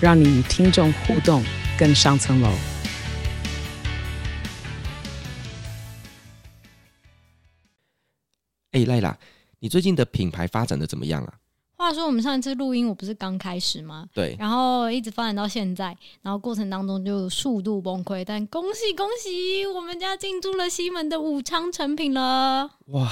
让你与听众互动更上层楼。哎，赖啦，你最近的品牌发展的怎么样啊？话说我们上一次录音，我不是刚开始吗？对，然后一直发展到现在，然后过程当中就速度崩溃。但恭喜恭喜，我们家进驻了西门的武昌成品了！哇，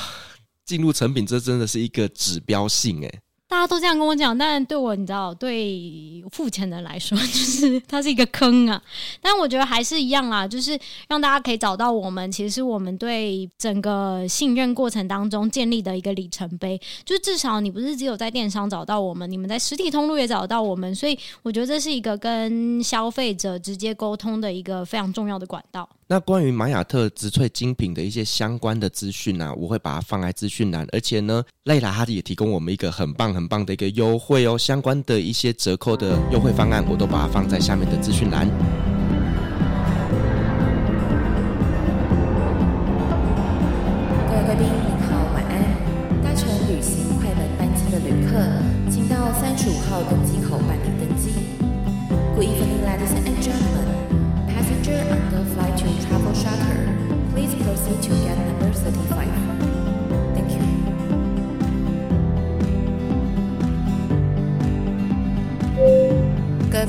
进入成品，这真的是一个指标性哎。大家都这样跟我讲，但对我，你知道，对付钱的人来说，就是它是一个坑啊。但我觉得还是一样啦，就是让大家可以找到我们，其实是我们对整个信任过程当中建立的一个里程碑。就至少你不是只有在电商找到我们，你们在实体通路也找到我们，所以我觉得这是一个跟消费者直接沟通的一个非常重要的管道。那关于玛雅特植萃精品的一些相关的资讯呢，我会把它放在资讯栏，而且呢，赖拉哈也提供我们一个很棒很棒的一个优惠哦，相关的一些折扣的优惠方案，我都把它放在下面的资讯栏。各位贵宾您好，晚安。搭乘旅行快门班机的旅客，请到三十五号登机口办理登机。Good evening, ladies and gentlemen. Passenger on the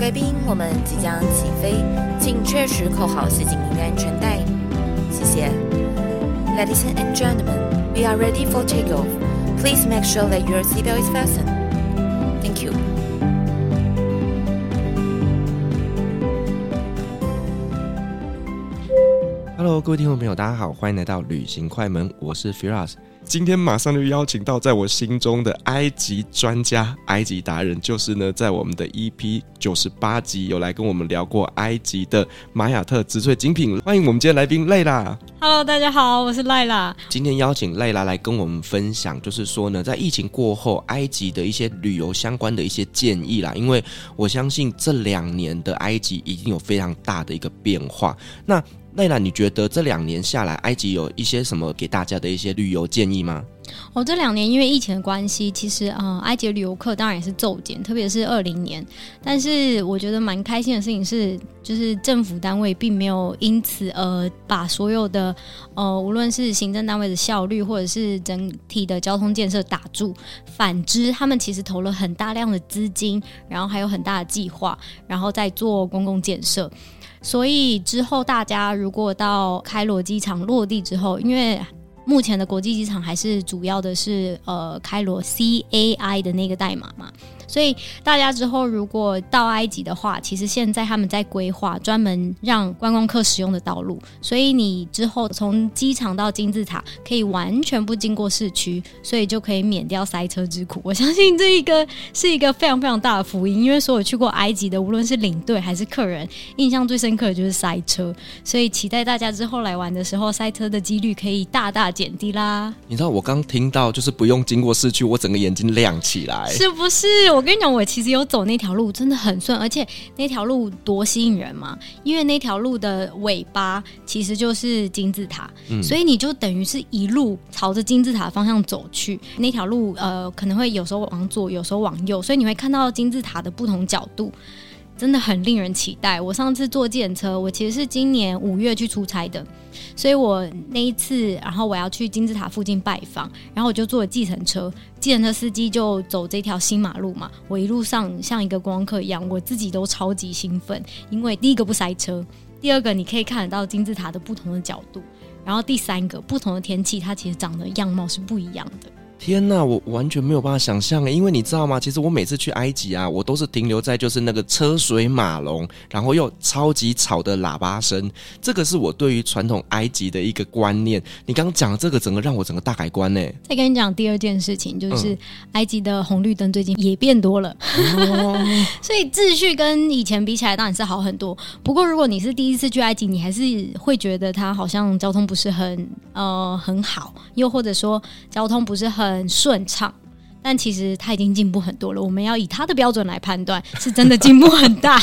贵宾，我们即将起飞，请确实扣好系紧您的安全带。谢谢。Ladies and gentlemen, we are ready for takeoff. Please make sure that your seatbelt is fastened. Thank you. Hello，各位听众朋友，大家好，欢迎来到旅行快门，我是 Firas。今天马上就邀请到在我心中的埃及专家、埃及达人，就是呢，在我们的 EP 九十八集有来跟我们聊过埃及的玛雅特植萃精品。欢迎我们今天来宾赖拉。Hello，大家好，我是赖拉。今天邀请赖拉来跟我们分享，就是说呢，在疫情过后，埃及的一些旅游相关的一些建议啦。因为我相信这两年的埃及已经有非常大的一个变化。那赖拉，你觉得这两年下来，埃及有一些什么给大家的一些旅游建议吗？哦，这两年因为疫情的关系，其实啊、呃，埃及旅游客当然也是骤减，特别是二零年。但是我觉得蛮开心的事情是，就是政府单位并没有因此而把所有的呃，无论是行政单位的效率，或者是整体的交通建设打住。反之，他们其实投了很大量的资金，然后还有很大的计划，然后在做公共建设。所以之后大家如果到开罗机场落地之后，因为目前的国际机场还是主要的是呃开罗 CAI 的那个代码嘛。所以大家之后如果到埃及的话，其实现在他们在规划专门让观光客使用的道路，所以你之后从机场到金字塔可以完全不经过市区，所以就可以免掉塞车之苦。我相信这一个是一个非常非常大的福音，因为所有去过埃及的，无论是领队还是客人，印象最深刻的就是塞车。所以期待大家之后来玩的时候，塞车的几率可以大大减低啦。你知道我刚听到就是不用经过市区，我整个眼睛亮起来，是不是？我跟你讲，我其实有走那条路，真的很顺，而且那条路多吸引人嘛！因为那条路的尾巴其实就是金字塔，嗯，所以你就等于是一路朝着金字塔方向走去。那条路呃，可能会有时候往左，有时候往右，所以你会看到金字塔的不同角度。真的很令人期待。我上次坐计程车，我其实是今年五月去出差的，所以我那一次，然后我要去金字塔附近拜访，然后我就坐了计程车，计程车司机就走这条新马路嘛，我一路上像一个观光客一样，我自己都超级兴奋，因为第一个不塞车，第二个你可以看得到金字塔的不同的角度，然后第三个不同的天气，它其实长得样貌是不一样的。天呐，我完全没有办法想象，因为你知道吗？其实我每次去埃及啊，我都是停留在就是那个车水马龙，然后又超级吵的喇叭声，这个是我对于传统埃及的一个观念。你刚刚讲这个，整个让我整个大改观呢。再跟你讲第二件事情，就是埃及的红绿灯最近也变多了，嗯、所以秩序跟以前比起来当然是好很多。不过如果你是第一次去埃及，你还是会觉得它好像交通不是很呃很好，又或者说交通不是很。很顺畅，但其实他已经进步很多了。我们要以他的标准来判断，是真的进步很大。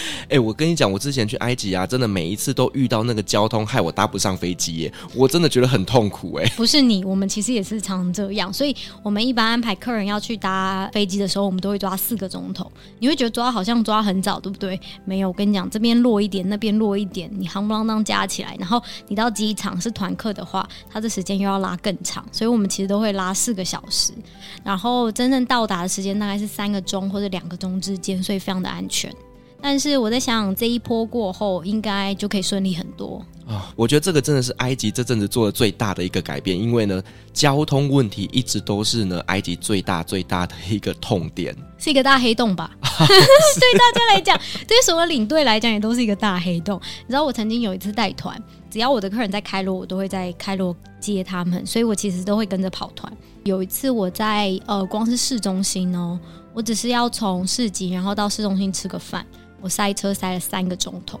哎、我跟你讲，我之前去埃及啊，真的每一次都遇到那个交通，害我搭不上飞机耶，我真的觉得很痛苦哎。不是你，我们其实也是常这样，所以我们一般安排客人要去搭飞机的时候，我们都会抓四个钟头。你会觉得抓好像抓很早，对不对？没有，我跟你讲，这边落一点，那边落一点，你夯不啷当加起来，然后你到机场是团客的话，他的时间又要拉更长，所以我们其实都会拉四个小时，然后真正到达的时间大概是三个钟或者两个钟之间，所以非常的安全。但是我在想，这一波过后，应该就可以顺利很多啊、哦！我觉得这个真的是埃及这阵子做的最大的一个改变，因为呢，交通问题一直都是呢埃及最大最大的一个痛点，是一个大黑洞吧？对大家来讲，对所有领队来讲，也都是一个大黑洞。你知道，我曾经有一次带团，只要我的客人在开罗，我都会在开罗接他们，所以我其实都会跟着跑团。有一次我在呃，光是市中心哦，我只是要从市集，然后到市中心吃个饭。我塞车塞了三个钟头。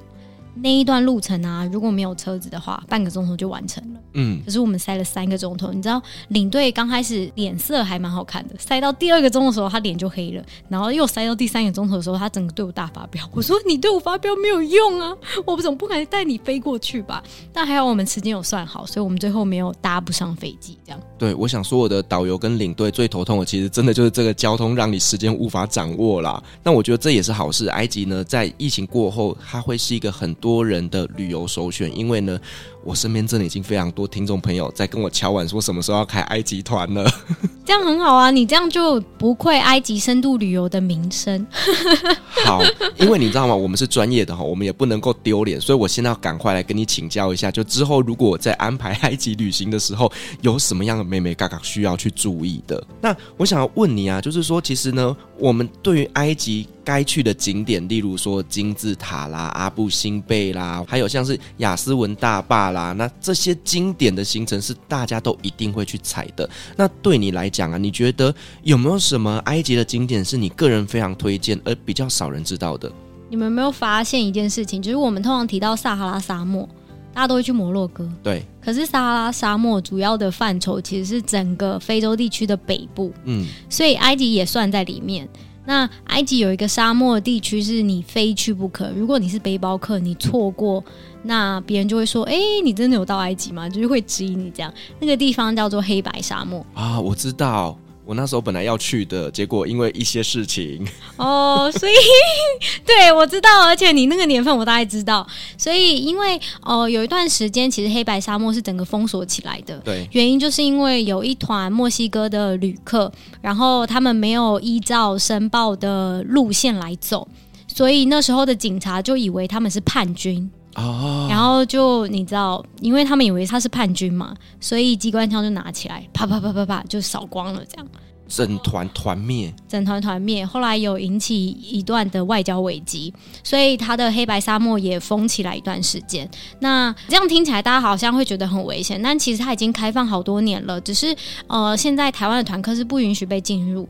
那一段路程啊，如果没有车子的话，半个钟头就完成了。嗯，可是我们塞了三个钟头。你知道，领队刚开始脸色还蛮好看的，塞到第二个钟的时候，他脸就黑了。然后又塞到第三个钟头的时候，他整个对我大发飙。我说：“你对我发飙没有用啊，我总不可能带你飞过去吧？”但还好我们时间有算好，所以我们最后没有搭不上飞机。这样。对，我想说，我的导游跟领队最头痛的，其实真的就是这个交通，让你时间无法掌握啦。那我觉得这也是好事。埃及呢，在疫情过后，它会是一个很多人的旅游首选，因为呢，我身边真的已经非常多听众朋友在跟我敲碗说什么时候要开埃及团了。这样很好啊，你这样就不愧埃及深度旅游的名声。好，因为你知道吗？我们是专业的哈，我们也不能够丢脸，所以我现在要赶快来跟你请教一下，就之后如果我在安排埃及旅行的时候，有什么样的妹妹嘎嘎需要去注意的？那我想要问你啊，就是说，其实呢，我们对于埃及该去的景点，例如说金字塔啦、阿布辛贝啦，还有像是雅斯文大坝啦，那这些经典的行程是大家都一定会去踩的。那对你来讲啊，你觉得有没有什么埃及的景点是你个人非常推荐而比较少人知道的？你们有没有发现一件事情，就是我们通常提到撒哈拉沙漠，大家都会去摩洛哥。对。可是撒哈拉沙漠主要的范畴其实是整个非洲地区的北部。嗯。所以埃及也算在里面。那埃及有一个沙漠地区是你非去不可。如果你是背包客，你错过，那别人就会说：“哎、你真的有到埃及吗？”就是会质疑你这样。那个地方叫做黑白沙漠啊，我知道。我那时候本来要去的，结果因为一些事情。哦，所以 对我知道，而且你那个年份我大概知道，所以因为哦、呃、有一段时间其实黑白沙漠是整个封锁起来的，对，原因就是因为有一团墨西哥的旅客，然后他们没有依照申报的路线来走，所以那时候的警察就以为他们是叛军。哦，然后就你知道，因为他们以为他是叛军嘛，所以机关枪就拿起来，啪啪啪啪啪就扫光了，这样整团团灭，整团团灭。后来有引起一段的外交危机，所以他的黑白沙漠也封起来一段时间。那这样听起来大家好像会觉得很危险，但其实他已经开放好多年了，只是呃，现在台湾的团客是不允许被进入。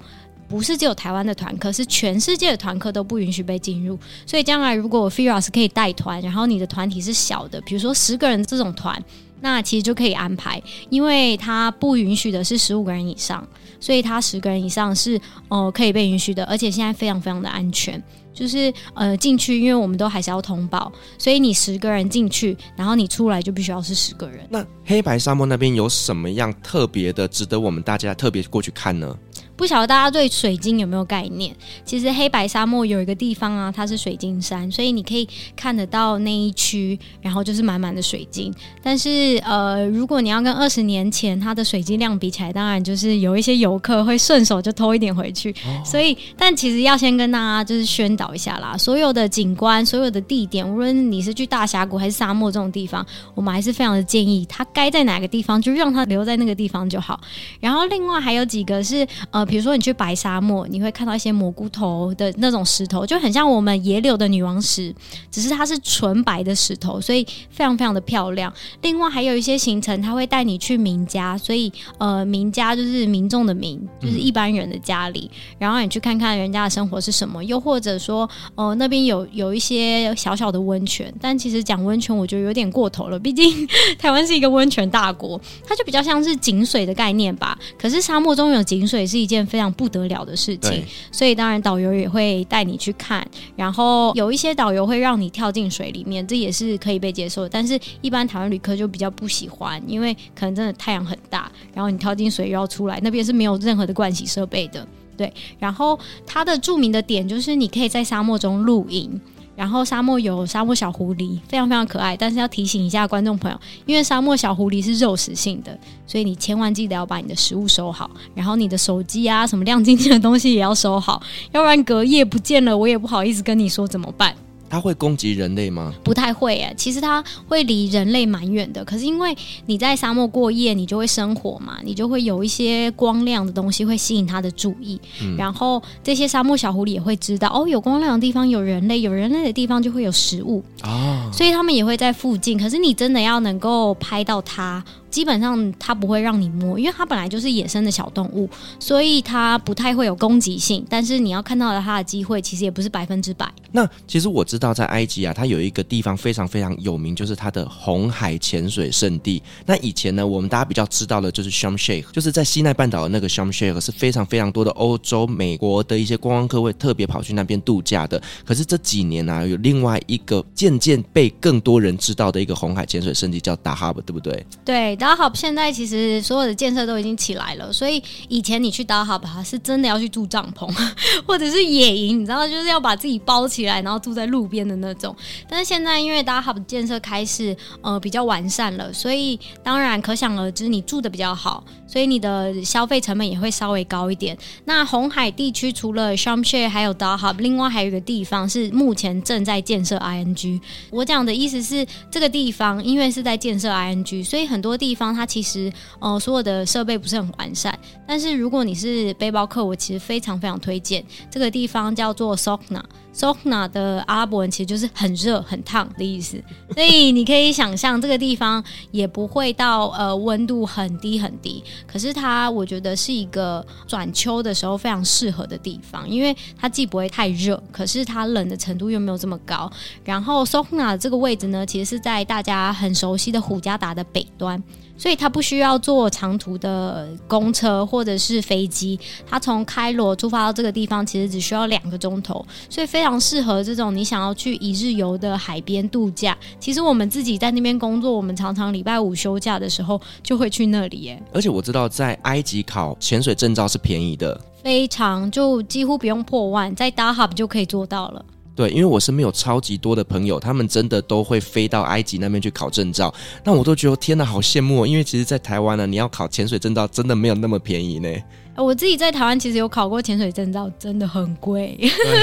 不是只有台湾的团客，是全世界的团客都不允许被进入。所以将来如果 Firas 可以带团，然后你的团体是小的，比如说十个人这种团，那其实就可以安排，因为他不允许的是十五个人以上，所以他十个人以上是呃可以被允许的，而且现在非常非常的安全，就是呃进去，因为我们都还是要通报，所以你十个人进去，然后你出来就必须要是十个人。那黑白沙漠那边有什么样特别的，值得我们大家特别过去看呢？不晓得大家对水晶有没有概念？其实黑白沙漠有一个地方啊，它是水晶山，所以你可以看得到那一区，然后就是满满的水晶。但是呃，如果你要跟二十年前它的水晶量比起来，当然就是有一些游客会顺手就偷一点回去。哦、所以，但其实要先跟大家就是宣导一下啦，所有的景观、所有的地点，无论你是去大峡谷还是沙漠这种地方，我们还是非常的建议它该在哪个地方就让它留在那个地方就好。然后另外还有几个是呃，比如说你去白沙漠，你会看到一些蘑菇头的那种石头，就很像我们野柳的女王石，只是它是纯白的石头，所以非常非常的漂亮。另外还有一些行程，它会带你去民家，所以呃，民家就是民众的民，就是一般人的家里，嗯、然后你去看看人家的生活是什么，又或者说呃，那边有有一些小小的温泉，但其实讲温泉我觉得有点过头了，毕竟 台湾是一个温泉大国，它就比较像是井水的概念吧。可是沙漠中有井水是一件非常不得了的事情，所以当然导游也会带你去看，然后有一些导游会让你跳进水里面，这也是可以被接受的。但是一般台湾旅客就比较不喜欢，因为可能真的太阳很大，然后你跳进水又要出来，那边是没有任何的盥洗设备的。对，然后它的著名的点就是你可以在沙漠中露营。然后沙漠有沙漠小狐狸，非常非常可爱。但是要提醒一下观众朋友，因为沙漠小狐狸是肉食性的，所以你千万记得要把你的食物收好，然后你的手机啊，什么亮晶晶的东西也要收好，要不然隔夜不见了，我也不好意思跟你说怎么办。它会攻击人类吗？不太会诶，其实它会离人类蛮远的。可是因为你在沙漠过夜，你就会生火嘛，你就会有一些光亮的东西会吸引它的注意。嗯、然后这些沙漠小狐狸也会知道，哦，有光亮的地方有人类，有人类的地方就会有食物啊，所以他们也会在附近。可是你真的要能够拍到它。基本上它不会让你摸，因为它本来就是野生的小动物，所以它不太会有攻击性。但是你要看到的它的机会，其实也不是百分之百。那其实我知道，在埃及啊，它有一个地方非常非常有名，就是它的红海潜水圣地。那以前呢，我们大家比较知道的就是 Sharm El-Sheikh，就是在西奈半岛的那个 Sharm El-Sheikh 是非常非常多的欧洲、美国的一些观光客会特别跑去那边度假的。可是这几年呢、啊，有另外一个渐渐被更多人知道的一个红海潜水圣地，叫 Dahab，对不对？对。Dahab 现在其实所有的建设都已经起来了，所以以前你去 Dahab 是真的要去住帐篷，或者是野营，你知道，就是要把自己包起来，然后住在路边的那种。但是现在因为 Dahab 建设开始呃比较完善了，所以当然可想而知，你住的比较好，所以你的消费成本也会稍微高一点。那红海地区除了 Sharm El-Sheikh 还有 Dahab，另外还有一个地方是目前正在建设 ING。我讲的意思是，这个地方因为是在建设 ING，所以很多地地方它。其实，呃，所有的设备不是很完善。但是如果你是背包客，我其实非常非常推荐这个地方，叫做 Sokna。Sokna 的阿拉伯文其实就是很热、很烫的意思。所以你可以想象，这个地方也不会到呃温度很低很低。可是它，我觉得是一个转秋的时候非常适合的地方，因为它既不会太热，可是它冷的程度又没有这么高。然后 Sokna 这个位置呢，其实是在大家很熟悉的虎加达的北端。所以他不需要坐长途的公车或者是飞机，他从开罗出发到这个地方，其实只需要两个钟头，所以非常适合这种你想要去一日游的海边度假。其实我们自己在那边工作，我们常常礼拜五休假的时候就会去那里耶。而且我知道在埃及考潜水证照是便宜的，非常就几乎不用破万，在 Dahab 就可以做到了。对，因为我身边有超级多的朋友，他们真的都会飞到埃及那边去考证照，那我都觉得天呐，好羡慕哦！因为其实，在台湾呢，你要考潜水证照，真的没有那么便宜呢。我自己在台湾其实有考过潜水证照，真的很贵，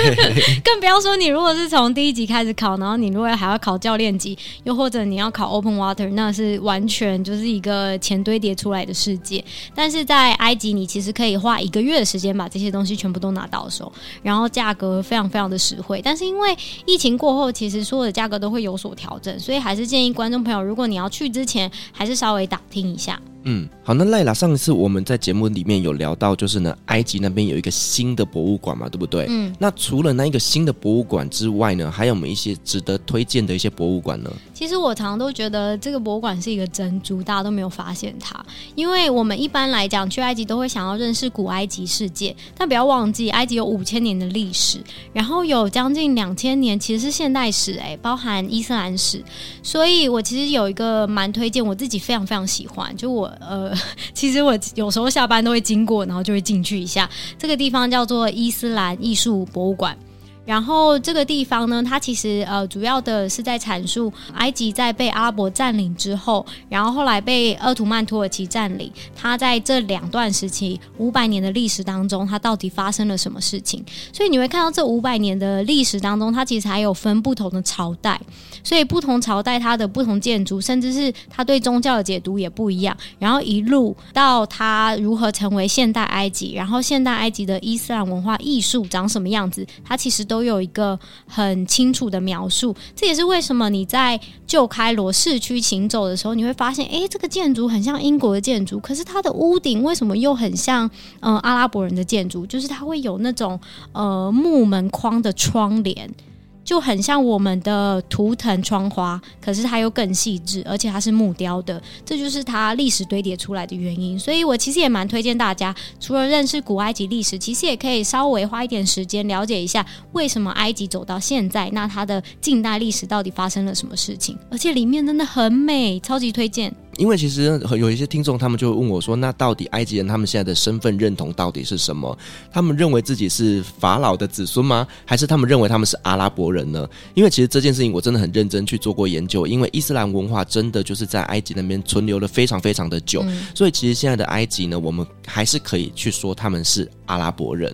更不要说你如果是从第一级开始考，然后你如果还要考教练级，又或者你要考 Open Water，那是完全就是一个钱堆叠出来的世界。但是在埃及，你其实可以花一个月的时间把这些东西全部都拿到手，然后价格非常非常的实惠。但是因为疫情过后，其实所有的价格都会有所调整，所以还是建议观众朋友，如果你要去之前，还是稍微打听一下。嗯，好，那赖拉，上一次我们在节目里面有聊到，就是呢，埃及那边有一个新的博物馆嘛，对不对？嗯，那除了那一个新的博物馆之外呢，还有没有一些值得推荐的一些博物馆呢？其实我常常都觉得这个博物馆是一个珍珠，大家都没有发现它，因为我们一般来讲去埃及都会想要认识古埃及世界，但不要忘记埃及有五千年的历史，然后有将近两千年其实是现代史，哎，包含伊斯兰史，所以我其实有一个蛮推荐，我自己非常非常喜欢，就我。呃，其实我有时候下班都会经过，然后就会进去一下。这个地方叫做伊斯兰艺术博物馆。然后这个地方呢，它其实呃主要的是在阐述埃及在被阿拉伯占领之后，然后后来被鄂图曼土耳其占领，它在这两段时期五百年的历史当中，它到底发生了什么事情？所以你会看到这五百年的历史当中，它其实还有分不同的朝代，所以不同朝代它的不同建筑，甚至是它对宗教的解读也不一样。然后一路到它如何成为现代埃及，然后现代埃及的伊斯兰文化艺术长什么样子，它其实都。都有一个很清楚的描述，这也是为什么你在旧开罗市区行走的时候，你会发现，诶，这个建筑很像英国的建筑，可是它的屋顶为什么又很像嗯、呃、阿拉伯人的建筑？就是它会有那种呃木门框的窗帘。就很像我们的图腾窗花，可是它又更细致，而且它是木雕的，这就是它历史堆叠出来的原因。所以我其实也蛮推荐大家，除了认识古埃及历史，其实也可以稍微花一点时间了解一下为什么埃及走到现在，那它的近代历史到底发生了什么事情，而且里面真的很美，超级推荐。因为其实有一些听众，他们就会问我说：“那到底埃及人他们现在的身份认同到底是什么？他们认为自己是法老的子孙吗？还是他们认为他们是阿拉伯人呢？”因为其实这件事情我真的很认真去做过研究，因为伊斯兰文化真的就是在埃及那边存留了非常非常的久，嗯、所以其实现在的埃及呢，我们还是可以去说他们是阿拉伯人。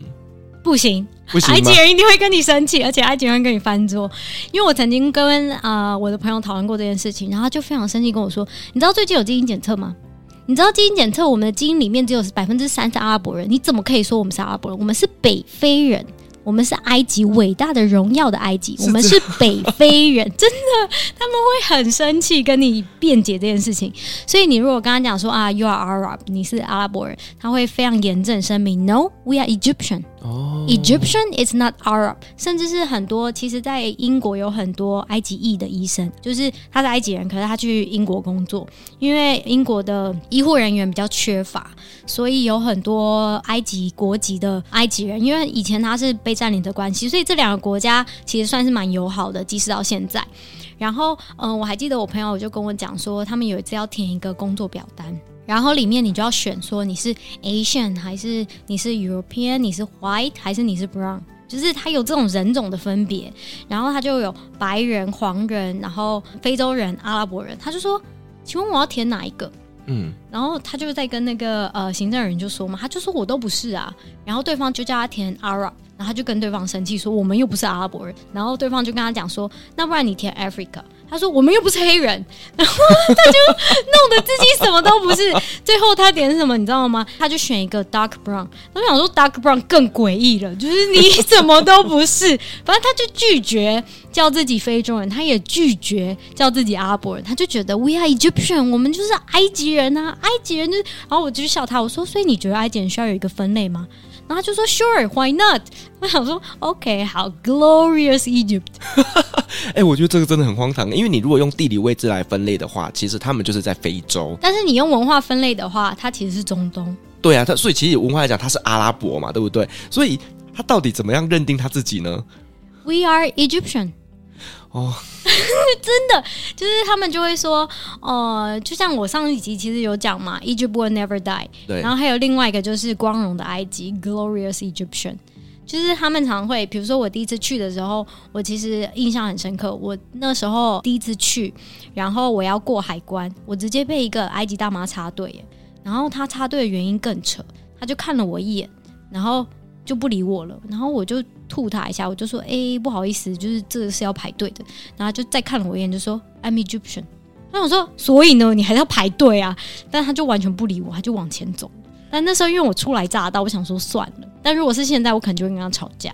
不行，不行，埃及人一定会跟你生气，而且埃及人会跟你翻桌。因为我曾经跟啊、呃、我的朋友讨论过这件事情，然后他就非常生气跟我说：“你知道最近有基因检测吗？你知道基因检测我们的基因里面只有百分之三是阿拉伯人，你怎么可以说我们是阿拉伯人？我们是北非人。”我们是埃及伟大的荣耀的埃及，我们是北非人，真的，他们会很生气跟你辩解这件事情。所以你如果跟他讲说啊，You are Arab，你是阿拉伯人，他会非常严正声明，No，we are Egyptian。，Egyptian is not Arab。甚至是很多，其实，在英国有很多埃及裔的医生，就是他是埃及人，可是他去英国工作，因为英国的医护人员比较缺乏，所以有很多埃及国籍的埃及人，因为以前他是被占领的关系，所以这两个国家其实算是蛮友好的，即使到现在。然后，嗯、我还记得我朋友就跟我讲说，他们有一次要填一个工作表单，然后里面你就要选说你是 Asian 还是你是 European，你是 White 还是你是 Brown，就是他有这种人种的分别。然后他就有白人、黄人，然后非洲人、阿拉伯人。他就说，请问我要填哪一个？嗯，然后他就在跟那个呃行政人就说嘛，他就说我都不是啊。然后对方就叫他填 Arab。然后他就跟对方生气说：“我们又不是阿拉伯人。”然后对方就跟他讲说：“那不然你填 Africa。”他说：“我们又不是黑人。”然后他就弄得自己什么都不是。最后他点什么你知道吗？他就选一个 Dark Brown。我想说 Dark Brown 更诡异了，就是你什么都不是。反正他就拒绝叫自己非洲人，他也拒绝叫自己阿拉伯人。他就觉得 We are Egyptian，我们就是埃及人啊，埃及人就是。然后我就笑他，我说：“所以你觉得埃及人需要有一个分类吗？”然后他就说：“Sure，why not？” 我想说：“OK，好，Glorious Egypt。”哎，我觉得这个真的很荒唐，因为你如果用地理位置来分类的话，其实他们就是在非洲；但是你用文化分类的话，它其实是中东。对啊，它所以其实文化来讲，它是阿拉伯嘛，对不对？所以他到底怎么样认定他自己呢？We are Egyptian。哦，真的就是他们就会说，呃，就像我上一集其实有讲嘛，Egypt will never die。对，然后还有另外一个就是光荣的埃及，Glorious Egyptian。就是他们常会，比如说我第一次去的时候，我其实印象很深刻。我那时候第一次去，然后我要过海关，我直接被一个埃及大妈插队耶，然后她插队的原因更扯，她就看了我一眼，然后就不理我了，然后我就。吐他一下，我就说：“哎、不好意思，就是这个是要排队的。”然后就再看了我一眼，就说：“I'm Egyptian。”那我说：“所以呢，你还是要排队啊？”但他就完全不理我，他就往前走。但那时候因为我初来乍到，我想说算了。但如果是现在，我可能就会跟他吵架。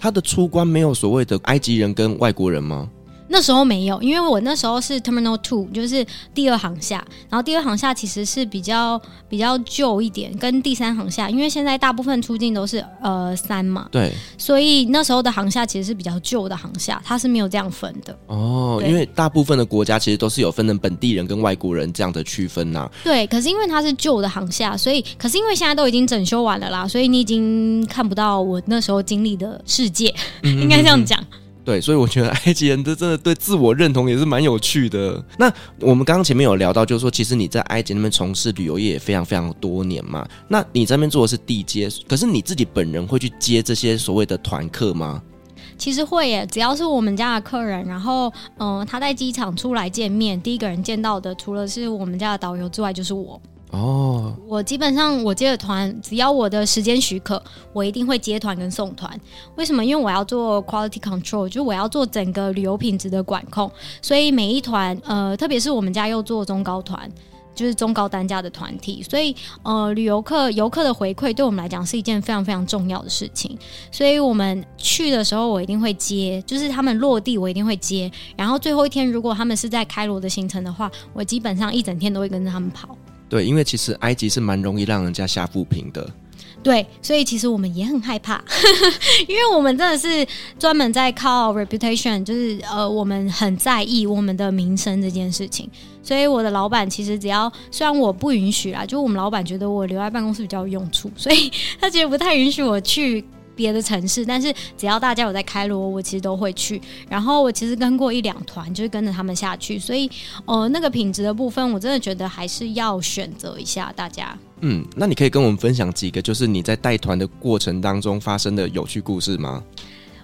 他的出关没有所谓的埃及人跟外国人吗？那时候没有，因为我那时候是 Terminal Two，就是第二航下。然后第二航下其实是比较比较旧一点，跟第三航下，因为现在大部分出境都是呃三嘛，对，所以那时候的航下其实是比较旧的航下，它是没有这样分的。哦，因为大部分的国家其实都是有分成本地人跟外国人这样的区分呐、啊。对，可是因为它是旧的航下，所以可是因为现在都已经整修完了啦，所以你已经看不到我那时候经历的世界，嗯、应该这样讲。对，所以我觉得埃及人这真的对自我认同也是蛮有趣的。那我们刚刚前面有聊到，就是说其实你在埃及那边从事旅游业也非常非常多年嘛。那你这边做的是地接，可是你自己本人会去接这些所谓的团客吗？其实会耶，只要是我们家的客人，然后嗯、他在机场出来见面，第一个人见到的，除了是我们家的导游之外，就是我。哦，我基本上我接的团，只要我的时间许可，我一定会接团跟送团。为什么？因为我要做 quality control，就我要做整个旅游品质的管控，所以每一团，呃，特别是我们家又做中高团。就是中高单价的团体，所以呃，旅游客游客的回馈对我们来讲是一件非常非常重要的事情。所以我们去的时候，我一定会接，就是他们落地，我一定会接。然后最后一天，如果他们是在开罗的行程的话，我基本上一整天都会跟着他们跑。对，因为其实埃及是蛮容易让人家下负评的。对，所以其实我们也很害怕，因为我们真的是专门在靠 reputation，就是呃，我们很在意我们的名声这件事情。所以我的老板其实只要，虽然我不允许啦，就我们老板觉得我留在办公室比较有用处，所以他其实不太允许我去别的城市。但是只要大家有在开罗，我其实都会去。然后我其实跟过一两团，就是跟着他们下去。所以呃，那个品质的部分，我真的觉得还是要选择一下大家。嗯，那你可以跟我们分享几个，就是你在带团的过程当中发生的有趣故事吗？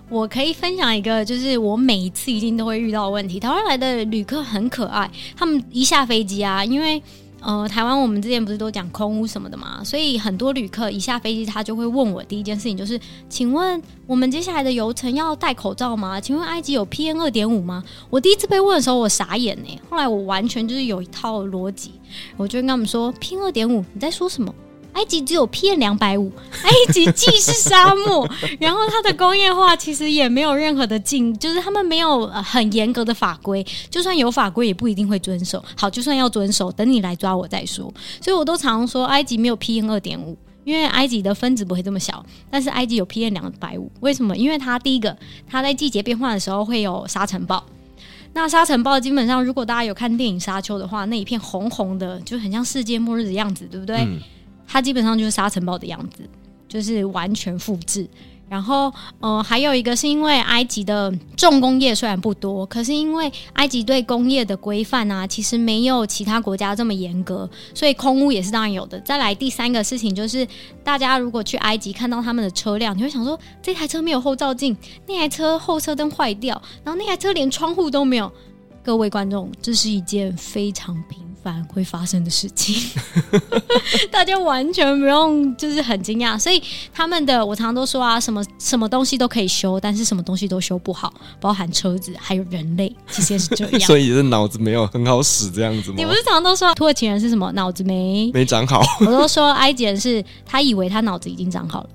我可以分享一个，就是我每一次一定都会遇到的问题。台湾来的旅客很可爱，他们一下飞机啊，因为。呃，台湾我们之前不是都讲空屋什么的嘛，所以很多旅客一下飞机，他就会问我第一件事情就是，请问我们接下来的游程要戴口罩吗？请问埃及有 PM 二点五吗？我第一次被问的时候，我傻眼呢。后来我完全就是有一套逻辑，我就跟他们说，PM 二点五，你在说什么？埃及只有 PM 两百五，埃及既是沙漠，然后它的工业化其实也没有任何的禁，就是他们没有很严格的法规，就算有法规也不一定会遵守。好，就算要遵守，等你来抓我再说。所以我都常说埃及没有 PM 二点五，因为埃及的分子不会这么小，但是埃及有 PM 两百五。为什么？因为它第一个，它在季节变化的时候会有沙尘暴。那沙尘暴基本上，如果大家有看电影《沙丘》的话，那一片红红的，就很像世界末日的样子，对不对？它基本上就是沙尘暴的样子，就是完全复制。然后，呃，还有一个是因为埃及的重工业虽然不多，可是因为埃及对工业的规范啊，其实没有其他国家这么严格，所以空污也是当然有的。再来第三个事情就是，大家如果去埃及看到他们的车辆，你会想说，这台车没有后照镜，那台车后车灯坏掉，然后那台车连窗户都没有。各位观众，这是一件非常平。反会发生的事情，大家完全不用就是很惊讶。所以他们的我常常都说啊，什么什么东西都可以修，但是什么东西都修不好，包含车子还有人类，其实也是这样。所以是脑子没有很好使这样子吗？你不是常常都说土耳其人是什么脑子没没长好？我都说埃及人是他以为他脑子已经长好了。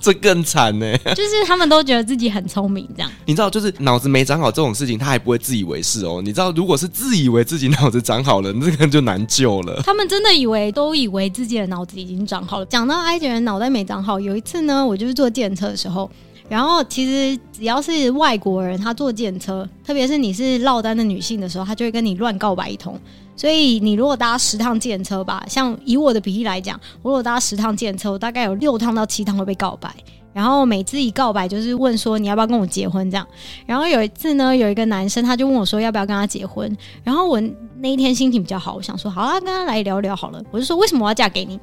这更惨呢，就是他们都觉得自己很聪明，这样。你知道，就是脑子没长好这种事情，他还不会自以为是哦。你知道，如果是自以为自己脑子长好了，这个就难救了。他们真的以为，都以为自己的脑子已经长好了。讲到埃及人脑袋没长好，有一次呢，我就是坐电车的时候，然后其实只要是外国人，他坐电车，特别是你是落单的女性的时候，他就会跟你乱告白一通。所以你如果搭十趟电车吧，像以我的比例来讲，我如果搭十趟电车，我大概有六趟到七趟会被告白。然后每次一告白就是问说你要不要跟我结婚这样。然后有一次呢，有一个男生他就问我说要不要跟他结婚。然后我那一天心情比较好，我想说好啊，跟他来聊聊好了。我就说为什么我要嫁给你？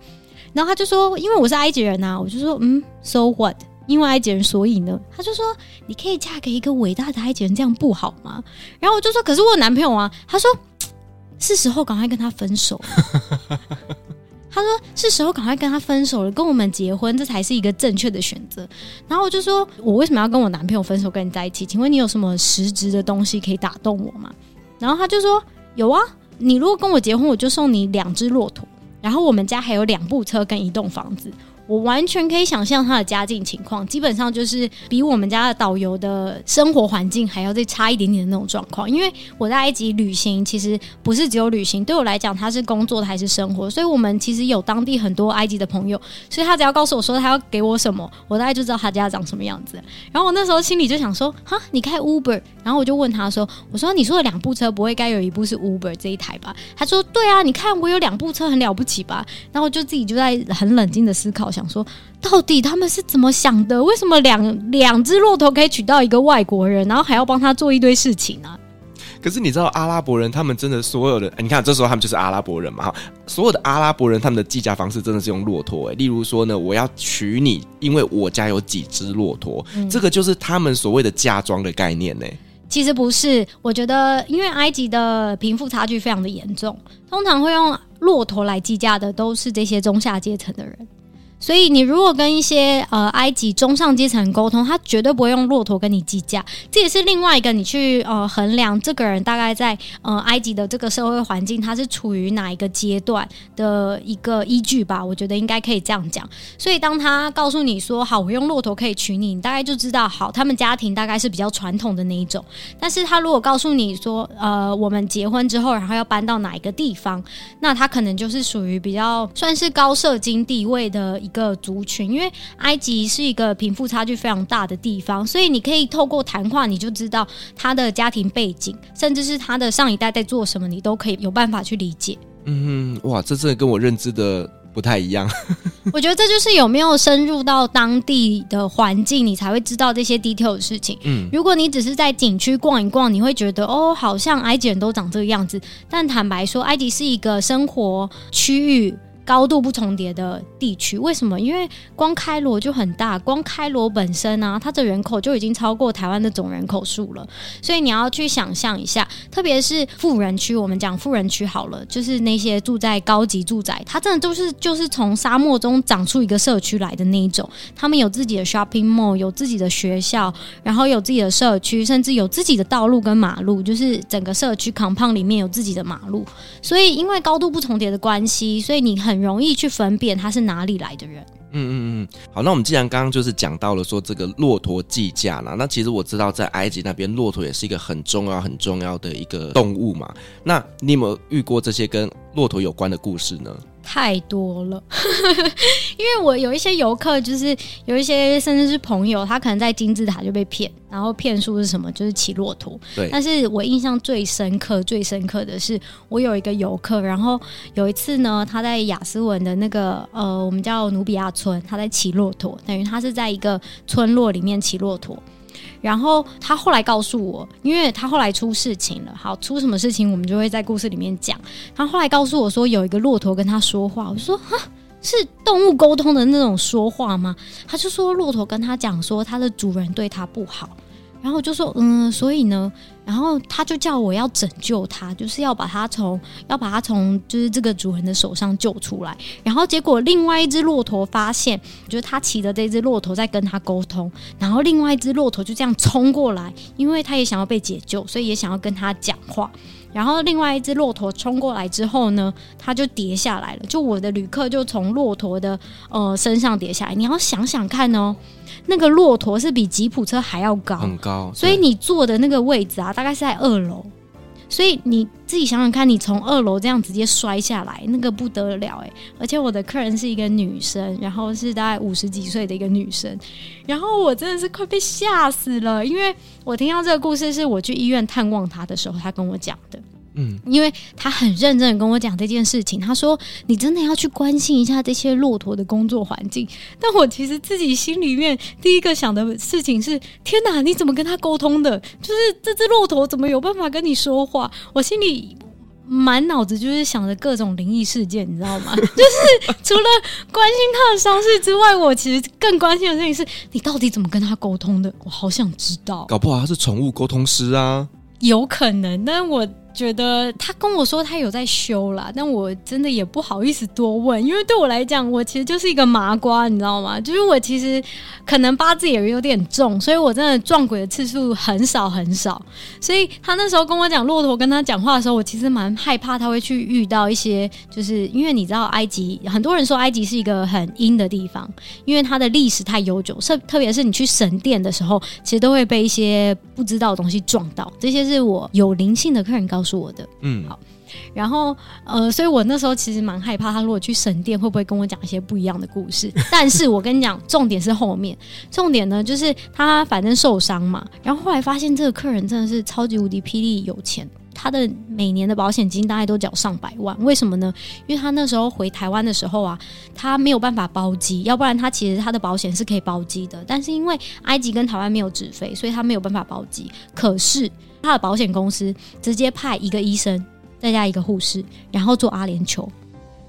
然后他就说因为我是埃及人呐。我就说嗯，so what？因为埃及人，所以呢？他就说你可以嫁给一个伟大的埃及人，这样不好吗？然后我就说可是我有男朋友啊。他说。是时候赶快跟他分手。他说：“是时候赶快跟他分手了，跟我们结婚，这才是一个正确的选择。”然后我就说：“我为什么要跟我男朋友分手，跟你在一起？请问你有什么实质的东西可以打动我吗？”然后他就说：“有啊，你如果跟我结婚，我就送你两只骆驼，然后我们家还有两部车跟一栋房子。”我完全可以想象他的家境情况，基本上就是比我们家的导游的生活环境还要再差一点点的那种状况。因为我在埃及旅行，其实不是只有旅行，对我来讲，他是工作的还是生活。所以我们其实有当地很多埃及的朋友，所以他只要告诉我说他要给我什么，我大概就知道他家长什么样子。然后我那时候心里就想说，哈，你开 Uber？然后我就问他说，我说你说的两部车不会该有一部是 Uber 这一台吧？他说对啊，你看我有两部车，很了不起吧？然后就自己就在很冷静的思考想。想说，到底他们是怎么想的？为什么两两只骆驼可以娶到一个外国人，然后还要帮他做一堆事情呢、啊？可是你知道阿拉伯人他们真的所有的，你看这时候他们就是阿拉伯人嘛哈，所有的阿拉伯人他们的计价方式真的是用骆驼诶，例如说呢，我要娶你，因为我家有几只骆驼，嗯、这个就是他们所谓的嫁妆的概念呢。其实不是，我觉得因为埃及的贫富差距非常的严重，通常会用骆驼来计价的都是这些中下阶层的人。所以，你如果跟一些呃埃及中上阶层沟通，他绝对不会用骆驼跟你计价。这也是另外一个你去呃衡量这个人大概在呃埃及的这个社会环境，他是处于哪一个阶段的一个依据吧。我觉得应该可以这样讲。所以，当他告诉你说好，我用骆驼可以娶你，你大概就知道好，他们家庭大概是比较传统的那一种。但是他如果告诉你说呃我们结婚之后，然后要搬到哪一个地方，那他可能就是属于比较算是高社经地位的一个族群，因为埃及是一个贫富差距非常大的地方，所以你可以透过谈话，你就知道他的家庭背景，甚至是他的上一代在做什么，你都可以有办法去理解。嗯，哇，这真的跟我认知的不太一样。我觉得这就是有没有深入到当地的环境，你才会知道这些 detail 的事情。嗯，如果你只是在景区逛一逛，你会觉得哦，好像埃及人都长这个样子。但坦白说，埃及是一个生活区域。高度不重叠的地区，为什么？因为光开罗就很大，光开罗本身啊，它的人口就已经超过台湾的总人口数了。所以你要去想象一下，特别是富人区，我们讲富人区好了，就是那些住在高级住宅，它真的都是就是从沙漠中长出一个社区来的那一种。他们有自己的 shopping mall，有自己的学校，然后有自己的社区，甚至有自己的道路跟马路，就是整个社区 compound 里面有自己的马路。所以因为高度不重叠的关系，所以你很。很容易去分辨他是哪里来的人。嗯嗯嗯，好，那我们既然刚刚就是讲到了说这个骆驼计价啦，那其实我知道在埃及那边，骆驼也是一个很重要很重要的一个动物嘛。那你有没有遇过这些跟骆驼有关的故事呢？太多了，因为我有一些游客，就是有一些甚至是朋友，他可能在金字塔就被骗，然后骗术是什么？就是骑骆驼。对。但是我印象最深刻、最深刻的是，我有一个游客，然后有一次呢，他在雅斯文的那个呃，我们叫努比亚村，他在骑骆驼，等于他是在一个村落里面骑骆驼。然后他后来告诉我，因为他后来出事情了。好，出什么事情我们就会在故事里面讲。他后来告诉我说，有一个骆驼跟他说话。我说，哈，是动物沟通的那种说话吗？他就说，骆驼跟他讲说，他的主人对他不好。然后就说，嗯，所以呢，然后他就叫我要拯救他，就是要把他从要把他从就是这个主人的手上救出来。然后结果另外一只骆驼发现，就是他骑的这只骆驼在跟他沟通，然后另外一只骆驼就这样冲过来，因为他也想要被解救，所以也想要跟他讲话。然后另外一只骆驼冲过来之后呢，他就跌下来了，就我的旅客就从骆驼的呃身上跌下来。你要想想看哦。那个骆驼是比吉普车还要高，很高，所以你坐的那个位置啊，大概是在二楼，所以你自己想想看，你从二楼这样直接摔下来，那个不得了哎！而且我的客人是一个女生，然后是大概五十几岁的一个女生，然后我真的是快被吓死了，因为我听到这个故事是我去医院探望她的时候，她跟我讲的。嗯，因为他很认真的跟我讲这件事情，他说：“你真的要去关心一下这些骆驼的工作环境。”但我其实自己心里面第一个想的事情是：天哪，你怎么跟他沟通的？就是这只骆驼怎么有办法跟你说话？我心里满脑子就是想着各种灵异事件，你知道吗？就是除了关心他的伤势之外，我其实更关心的事情是你到底怎么跟他沟通的？我好想知道。搞不好他是宠物沟通师啊，有可能。但我。觉得他跟我说他有在修啦，但我真的也不好意思多问，因为对我来讲，我其实就是一个麻瓜，你知道吗？就是我其实可能八字也有点重，所以我真的撞鬼的次数很少很少。所以他那时候跟我讲骆驼跟他讲话的时候，我其实蛮害怕他会去遇到一些，就是因为你知道埃及很多人说埃及是一个很阴的地方，因为它的历史太悠久，特特别是你去神殿的时候，其实都会被一些不知道的东西撞到。这些是我有灵性的客人告诉我的，嗯，好，然后呃，所以我那时候其实蛮害怕，他如果去神殿会不会跟我讲一些不一样的故事？但是我跟你讲，重点是后面，重点呢就是他反正受伤嘛，然后后来发现这个客人真的是超级无敌霹雳有钱。他的每年的保险金大概都缴上百万。为什么呢？因为他那时候回台湾的时候啊，他没有办法包机，要不然他其实他的保险是可以包机的。但是因为埃及跟台湾没有直飞，所以他没有办法包机。可是他的保险公司直接派一个医生再加一个护士，然后做阿联酋，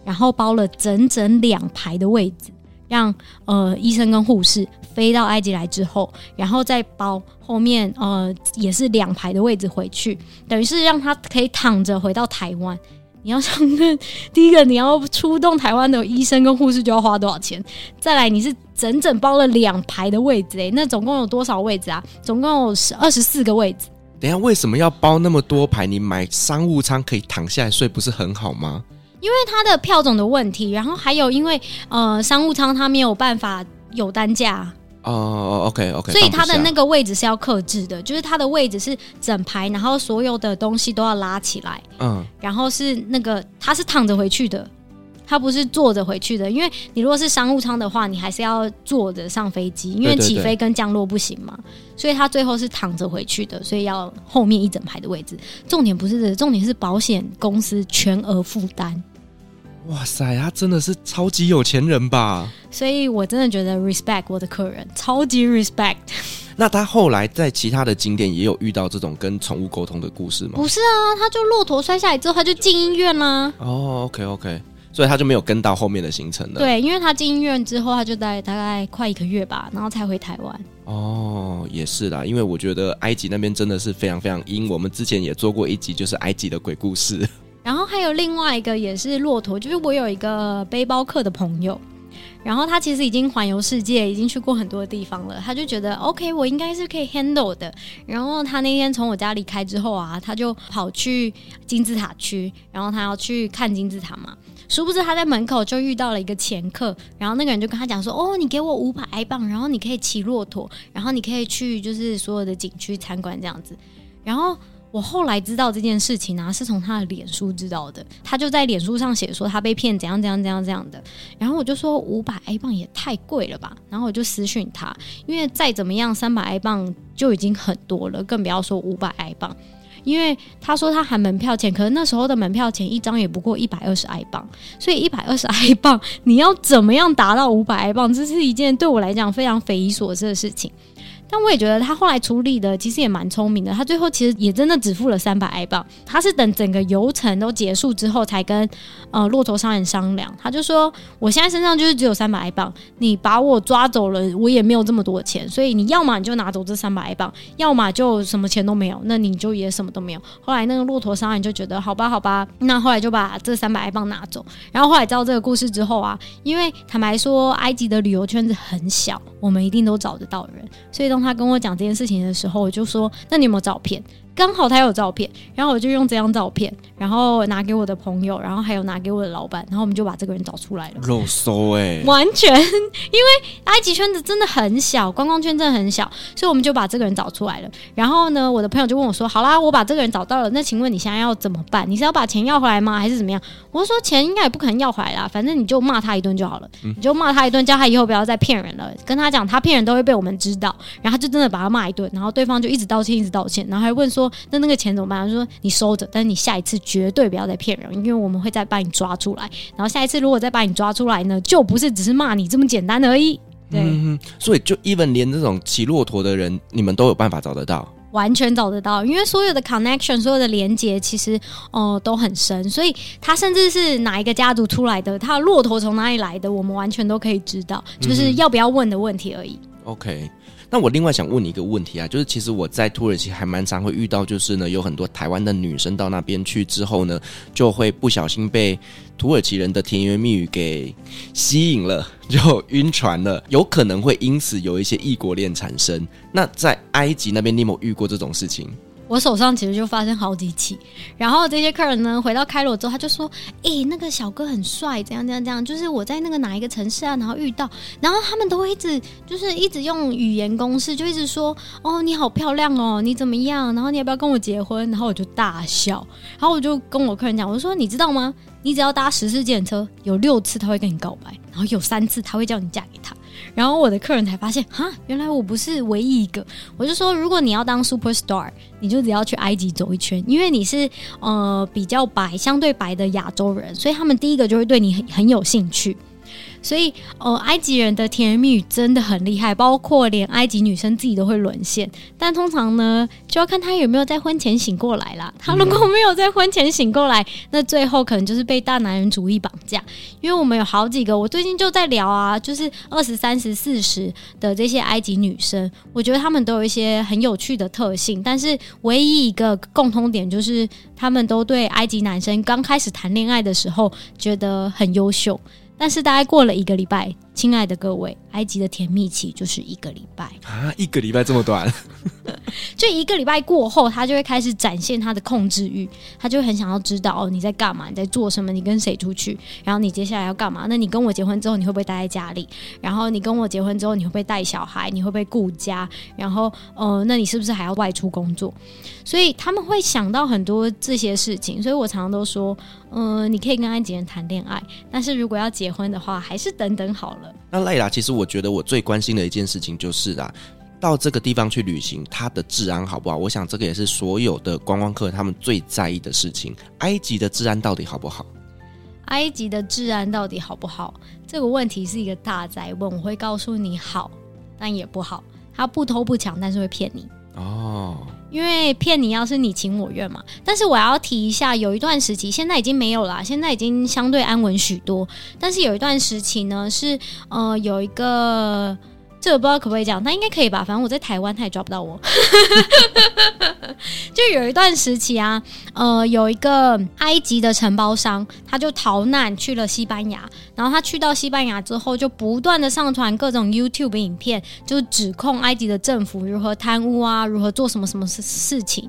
然后包了整整两排的位置。让呃医生跟护士飞到埃及来之后，然后再包后面呃也是两排的位置回去，等于是让他可以躺着回到台湾。你要想，第一个你要出动台湾的医生跟护士就要花多少钱？再来你是整整包了两排的位置，诶，那总共有多少位置啊？总共有二十四个位置。等下为什么要包那么多排？你买商务舱可以躺下来睡，不是很好吗？因为它的票种的问题，然后还有因为呃商务舱它没有办法有单价哦，OK OK，所以它的那个位置是要克制的，就是它的位置是整排，然后所有的东西都要拉起来，嗯，然后是那个它是躺着回去的。他不是坐着回去的，因为你如果是商务舱的话，你还是要坐着上飞机，因为起飞跟降落不行嘛，所以他最后是躺着回去的，所以要后面一整排的位置。重点不是这个，重点是保险公司全额负担。哇塞，他真的是超级有钱人吧？所以我真的觉得 respect 我的客人，超级 respect。那他后来在其他的景点也有遇到这种跟宠物沟通的故事吗？不是啊，他就骆驼摔下来之后，他就进医院啦。哦，OK OK。所以他就没有跟到后面的行程了。对，因为他进医院之后，他就待大概快一个月吧，然后才回台湾。哦，也是啦，因为我觉得埃及那边真的是非常非常阴。我们之前也做过一集，就是埃及的鬼故事。然后还有另外一个也是骆驼，就是我有一个背包客的朋友，然后他其实已经环游世界，已经去过很多的地方了。他就觉得 OK，我应该是可以 handle 的。然后他那天从我家离开之后啊，他就跑去金字塔区，然后他要去看金字塔嘛。殊不知他在门口就遇到了一个前客，然后那个人就跟他讲说：“哦，你给我五百埃镑，然后你可以骑骆驼，然后你可以去就是所有的景区参观这样子。”然后我后来知道这件事情呢、啊，是从他的脸书知道的。他就在脸书上写说他被骗怎样怎样怎样这样的。然后我就说五百埃镑也太贵了吧。然后我就私讯他，因为再怎么样三百埃镑就已经很多了，更不要说五百埃镑。因为他说他含门票钱，可是那时候的门票钱一张也不过一百二十埃镑，所以一百二十埃镑你要怎么样达到五百埃镑，这是一件对我来讲非常匪夷所思的事情。但我也觉得他后来处理的其实也蛮聪明的，他最后其实也真的只付了三百埃镑。他是等整个游程都结束之后才跟呃骆驼商人商量，他就说我现在身上就是只有三百埃镑，你把我抓走了，我也没有这么多钱，所以你要么你就拿走这三百埃镑，要么就什么钱都没有，那你就也什么都没有。后来那个骆驼商人就觉得好吧好吧，那后来就把这三百埃镑拿走。然后后来知道这个故事之后啊，因为坦白说埃及的旅游圈子很小，我们一定都找得到人，所以。当他跟我讲这件事情的时候，我就说：“那你有没有照片？”刚好他有照片，然后我就用这张照片，然后拿给我的朋友，然后还有拿给我的老板，然后我们就把这个人找出来了。肉搜哎，完全因为埃及圈子真的很小，观光圈真的很小，所以我们就把这个人找出来了。然后呢，我的朋友就问我说：“好啦，我把这个人找到了，那请问你现在要怎么办？你是要把钱要回来吗？还是怎么样？”我说：“钱应该也不可能要回来啦，反正你就骂他一顿就好了，嗯、你就骂他一顿，叫他以后不要再骗人了，跟他讲他骗人都会被我们知道。”然后他就真的把他骂一顿，然后对方就一直道歉，一直道歉，然后还问说：“那那个钱怎么？”办？”他说：“你收着，但是你下一次绝对不要再骗人，因为我们会再把你抓出来。然后下一次如果再把你抓出来呢，就不是只是骂你这么简单而已。对，嗯、所以就 even 连这种骑骆驼的人，你们都有办法找得到，完全找得到，因为所有的 connection，所有的连接其实哦、呃、都很深，所以他甚至是哪一个家族出来的，他的骆驼从哪里来的，我们完全都可以知道，就是要不要问的问题而已。嗯、OK。那我另外想问你一个问题啊，就是其实我在土耳其还蛮常会遇到，就是呢有很多台湾的女生到那边去之后呢，就会不小心被土耳其人的甜言蜜语给吸引了，就晕船了，有可能会因此有一些异国恋产生。那在埃及那边，你有没有遇过这种事情？我手上其实就发生好几起，然后这些客人呢回到开罗之后，他就说：“诶、那个小哥很帅，怎样怎样怎样，就是我在那个哪一个城市啊，然后遇到，然后他们都会一直就是一直用语言攻势，就一直说：哦，你好漂亮哦，你怎么样？然后你要不要跟我结婚？然后我就大笑，然后我就跟我客人讲，我说：你知道吗？你只要搭十次计程车，有六次他会跟你告白，然后有三次他会叫你嫁给他。”然后我的客人才发现，哈，原来我不是唯一一个。我就说，如果你要当 super star，你就只要去埃及走一圈，因为你是呃比较白、相对白的亚洲人，所以他们第一个就会对你很很有兴趣。所以，呃，埃及人的甜言蜜语真的很厉害，包括连埃及女生自己都会沦陷。但通常呢，就要看他有没有在婚前醒过来啦。他如果没有在婚前醒过来，那最后可能就是被大男人主义绑架。因为我们有好几个，我最近就在聊啊，就是二十三十四十的这些埃及女生，我觉得她们都有一些很有趣的特性，但是唯一一个共通点就是，她们都对埃及男生刚开始谈恋爱的时候觉得很优秀。但是大概过了一个礼拜，亲爱的各位，埃及的甜蜜期就是一个礼拜啊，一个礼拜这么短。就一个礼拜过后，他就会开始展现他的控制欲，他就很想要知道哦，你在干嘛？你在做什么？你跟谁出去？然后你接下来要干嘛？那你跟我结婚之后，你会不会待在家里？然后你跟我结婚之后，你会不会带小孩？你会不会顾家？然后呃，那你是不是还要外出工作？所以他们会想到很多这些事情。所以我常常都说，嗯、呃，你可以跟埃及人谈恋爱，但是如果要结婚的话，还是等等好了。那赖达，其实我觉得我最关心的一件事情就是啊。到这个地方去旅行，它的治安好不好？我想这个也是所有的观光客他们最在意的事情。埃及的治安到底好不好？埃及的治安到底好不好？这个问题是一个大哉问。我会告诉你好，但也不好。他不偷不抢，但是会骗你哦。因为骗你要是你情我愿嘛。但是我要提一下，有一段时期，现在已经没有了，现在已经相对安稳许多。但是有一段时期呢，是呃有一个。这个不知道可不可以讲，那应该可以吧？反正我在台湾，他也抓不到我。就有一段时期啊，呃，有一个埃及的承包商，他就逃难去了西班牙。然后他去到西班牙之后，就不断的上传各种 YouTube 影片，就指控埃及的政府如何贪污啊，如何做什么什么事事情。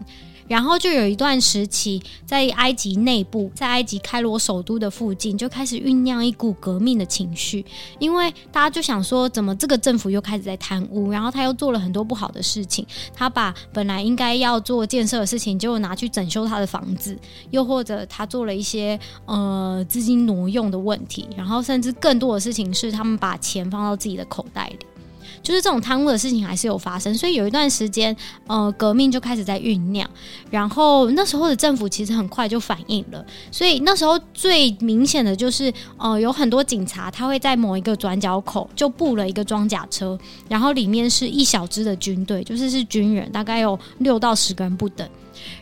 然后就有一段时期，在埃及内部，在埃及开罗首都的附近，就开始酝酿一股革命的情绪，因为大家就想说，怎么这个政府又开始在贪污，然后他又做了很多不好的事情，他把本来应该要做建设的事情，就拿去整修他的房子，又或者他做了一些呃资金挪用的问题，然后甚至更多的事情是他们把钱放到自己的口袋里。就是这种贪污的事情还是有发生，所以有一段时间，呃，革命就开始在酝酿。然后那时候的政府其实很快就反应了，所以那时候最明显的就是，呃，有很多警察他会在某一个转角口就布了一个装甲车，然后里面是一小支的军队，就是是军人，大概有六到十个人不等。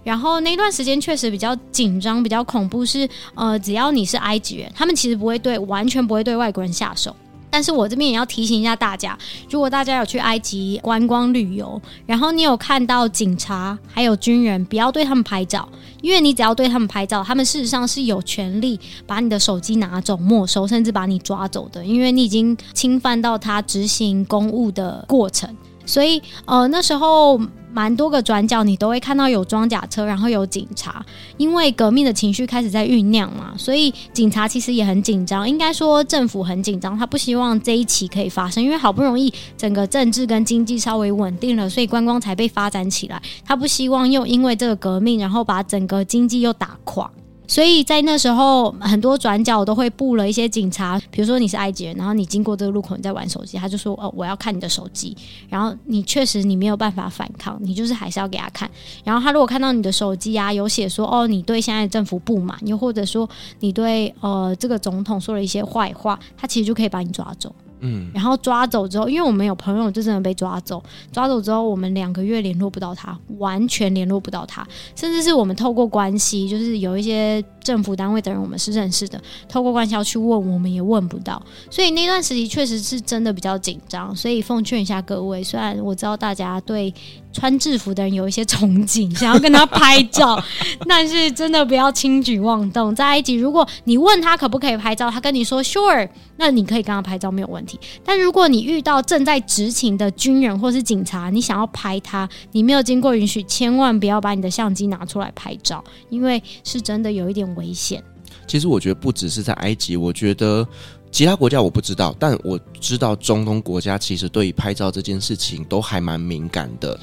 然后那段时间确实比较紧张，比较恐怖是，是呃，只要你是埃及人，他们其实不会对，完全不会对外国人下手。但是我这边也要提醒一下大家，如果大家有去埃及观光旅游，然后你有看到警察还有军人，不要对他们拍照，因为你只要对他们拍照，他们事实上是有权利把你的手机拿走、没收，甚至把你抓走的，因为你已经侵犯到他执行公务的过程。所以，呃，那时候蛮多个转角，你都会看到有装甲车，然后有警察。因为革命的情绪开始在酝酿嘛，所以警察其实也很紧张。应该说，政府很紧张，他不希望这一起可以发生，因为好不容易整个政治跟经济稍微稳定了，所以观光才被发展起来。他不希望又因为这个革命，然后把整个经济又打垮。所以在那时候，很多转角我都会布了一些警察。比如说你是埃及人，然后你经过这个路口，你在玩手机，他就说：“哦，我要看你的手机。”然后你确实你没有办法反抗，你就是还是要给他看。然后他如果看到你的手机啊，有写说：“哦，你对现在的政府不满，又或者说你对呃这个总统说了一些坏话，他其实就可以把你抓走。”嗯，然后抓走之后，因为我们有朋友就真的被抓走，抓走之后，我们两个月联络不到他，完全联络不到他，甚至是我们透过关系，就是有一些政府单位的人，我们是认识的，透过关系要去问，我们也问不到，所以那段时期确实是真的比较紧张，所以奉劝一下各位，虽然我知道大家对。穿制服的人有一些憧憬，想要跟他拍照，但是真的不要轻举妄动。在埃及，如果你问他可不可以拍照，他跟你说 sure，那你可以跟他拍照没有问题。但如果你遇到正在执勤的军人或是警察，你想要拍他，你没有经过允许，千万不要把你的相机拿出来拍照，因为是真的有一点危险。其实我觉得不只是在埃及，我觉得。其他国家我不知道，但我知道中东国家其实对于拍照这件事情都还蛮敏感的。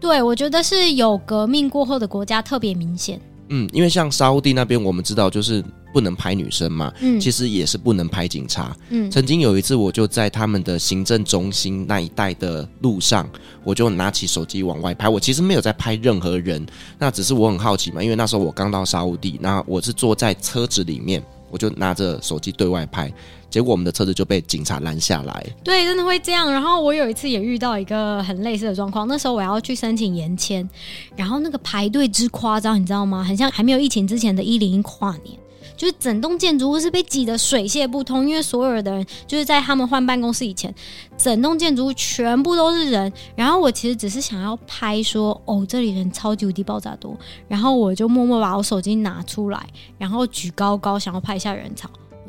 对，我觉得是有革命过后的国家特别明显。嗯，因为像沙乌地那边，我们知道就是不能拍女生嘛，嗯，其实也是不能拍警察。嗯，曾经有一次，我就在他们的行政中心那一带的路上，我就拿起手机往外拍。我其实没有在拍任何人，那只是我很好奇嘛，因为那时候我刚到沙乌地，那我是坐在车子里面，我就拿着手机对外拍。结果我们的车子就被警察拦下来。对，真的会这样。然后我有一次也遇到一个很类似的状况，那时候我要去申请延签，然后那个排队之夸张，你知道吗？很像还没有疫情之前的一零一跨年，就是整栋建筑物是被挤得水泄不通，因为所有的人就是在他们换办公室以前，整栋建筑物全部都是人。然后我其实只是想要拍说，哦，这里人超级无敌爆炸多，然后我就默默把我手机拿出来，然后举高高，想要拍一下人潮。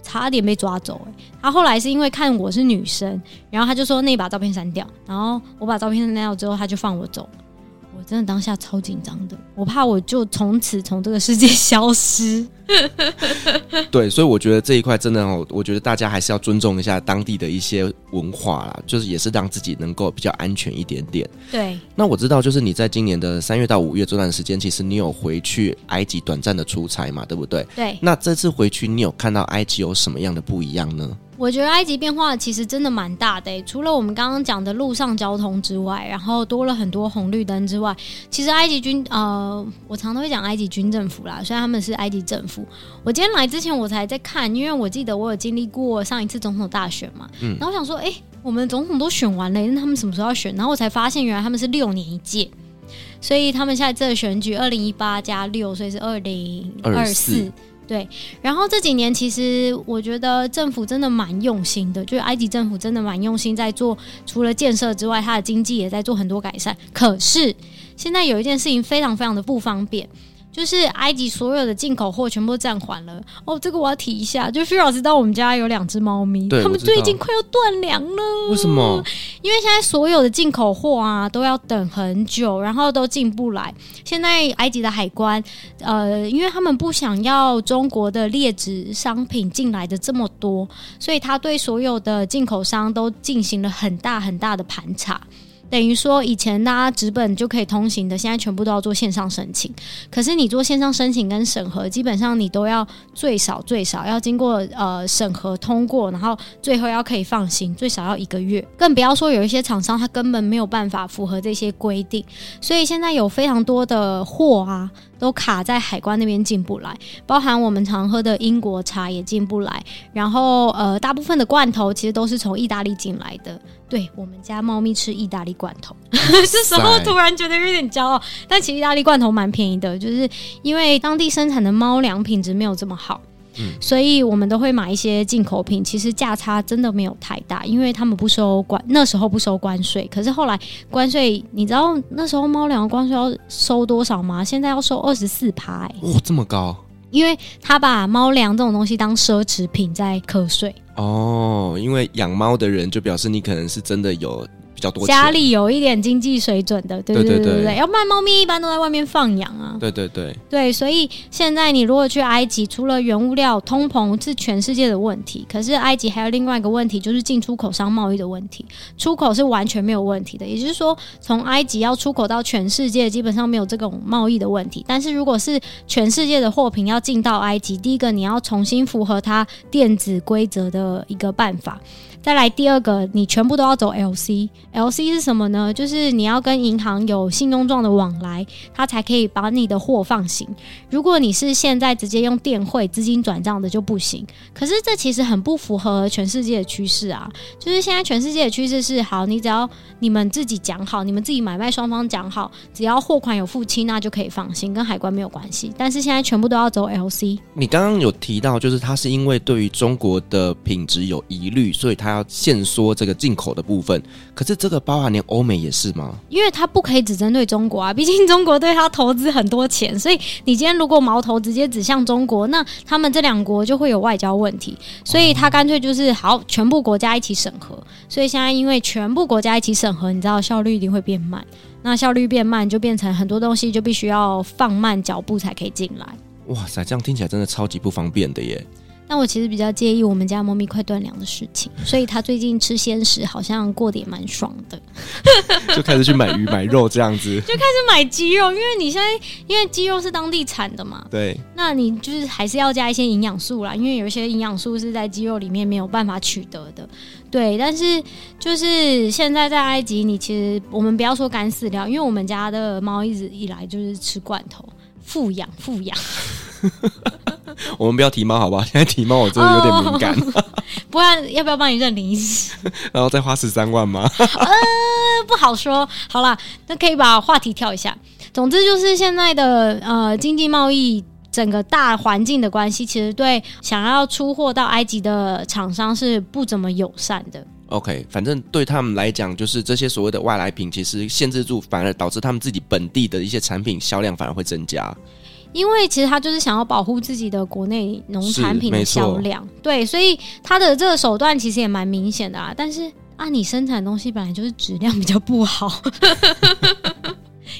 差点被抓走哎、他后来是因为看我是女生，然后他就说那把照片删掉，然后我把照片删掉之后，他就放我走。我真的当下超紧张的，我怕我就从此从这个世界 消失。对，所以我觉得这一块真的哦，我觉得大家还是要尊重一下当地的一些文化啦，就是也是让自己能够比较安全一点点。对，那我知道，就是你在今年的三月到五月这段时间，其实你有回去埃及短暂的出差嘛，对不对？对。那这次回去，你有看到埃及有什么样的不一样呢？我觉得埃及变化其实真的蛮大的，除了我们刚刚讲的路上交通之外，然后多了很多红绿灯之外，其实埃及军呃，我常都会讲埃及军政府啦，虽然他们是埃及政府。我今天来之前我才在看，因为我记得我有经历过上一次总统大选嘛，嗯，然后我想说，哎，我们总统都选完了，那他们什么时候要选？然后我才发现，原来他们是六年一届，所以他们现在这个选举二零一八加六，所以是二零二四。对，然后这几年其实我觉得政府真的蛮用心的，就是埃及政府真的蛮用心在做，除了建设之外，它的经济也在做很多改善。可是现在有一件事情非常非常的不方便。就是埃及所有的进口货全部都暂缓了哦，这个我要提一下。就 Phil 老师知道我们家有两只猫咪，他们最近快要断粮了。为什么？因为现在所有的进口货啊都要等很久，然后都进不来。现在埃及的海关，呃，因为他们不想要中国的劣质商品进来的这么多，所以他对所有的进口商都进行了很大很大的盘查。等于说，以前大家纸本就可以通行的，现在全部都要做线上申请。可是你做线上申请跟审核，基本上你都要最少最少要经过呃审核通过，然后最后要可以放行，最少要一个月。更不要说有一些厂商他根本没有办法符合这些规定，所以现在有非常多的货啊。都卡在海关那边进不来，包含我们常喝的英国茶也进不来，然后呃，大部分的罐头其实都是从意大利进来的。对，我们家猫咪吃意大利罐头，这时候突然觉得有点骄傲，但其实意大利罐头蛮便宜的，就是因为当地生产的猫粮品质没有这么好。嗯，所以我们都会买一些进口品，其实价差真的没有太大，因为他们不收关，那时候不收关税。可是后来关税，你知道那时候猫粮关税要收多少吗？现在要收二十四趴，哎，哇，这么高！因为他把猫粮这种东西当奢侈品在课税。哦，因为养猫的人就表示你可能是真的有。比较多家里有一点经济水准的，对对对对对，要不然猫咪一般都在外面放养啊。对对对对，所以现在你如果去埃及，除了原物料通膨是全世界的问题，可是埃及还有另外一个问题，就是进出口商贸易的问题。出口是完全没有问题的，也就是说，从埃及要出口到全世界，基本上没有这种贸易的问题。但是如果是全世界的货品要进到埃及，第一个你要重新符合它电子规则的一个办法。再来第二个，你全部都要走 LC，LC 是什么呢？就是你要跟银行有信用状的往来，它才可以把你的货放行。如果你是现在直接用电汇资金转账的就不行。可是这其实很不符合全世界的趋势啊！就是现在全世界的趋势是，好，你只要你们自己讲好，你们自己买卖双方讲好，只要货款有付清，那就可以放行，跟海关没有关系。但是现在全部都要走 LC。你刚刚有提到，就是它是因为对于中国的品质有疑虑，所以它。要限缩这个进口的部分，可是这个包含连欧美也是吗？因为它不可以只针对中国啊，毕竟中国对它投资很多钱，所以你今天如果矛头直接指向中国，那他们这两国就会有外交问题，所以他干脆就是好，全部国家一起审核。所以现在因为全部国家一起审核，你知道效率一定会变慢，那效率变慢就变成很多东西就必须要放慢脚步才可以进来。哇塞，这样听起来真的超级不方便的耶。但我其实比较介意我们家猫咪快断粮的事情，所以它最近吃鲜食好像过得也蛮爽的，就开始去买鱼买肉这样子，就开始买鸡肉，因为你现在因为鸡肉是当地产的嘛，对，那你就是还是要加一些营养素啦，因为有一些营养素是在鸡肉里面没有办法取得的，对，但是就是现在在埃及，你其实我们不要说干饲料，因为我们家的猫一直以来就是吃罐头，富养富养。我们不要提猫好不好？现在提猫我真的有点敏感。哦、不然要不要帮你认领一次？然后再花十三万吗？呃，不好说。好啦，那可以把话题跳一下。总之就是现在的呃经济贸易整个大环境的关系，其实对想要出货到埃及的厂商是不怎么友善的。OK，反正对他们来讲，就是这些所谓的外来品，其实限制住，反而导致他们自己本地的一些产品销量反而会增加。因为其实他就是想要保护自己的国内农产品的销量，对，所以他的这个手段其实也蛮明显的啊。但是啊，你生产的东西本来就是质量比较不好。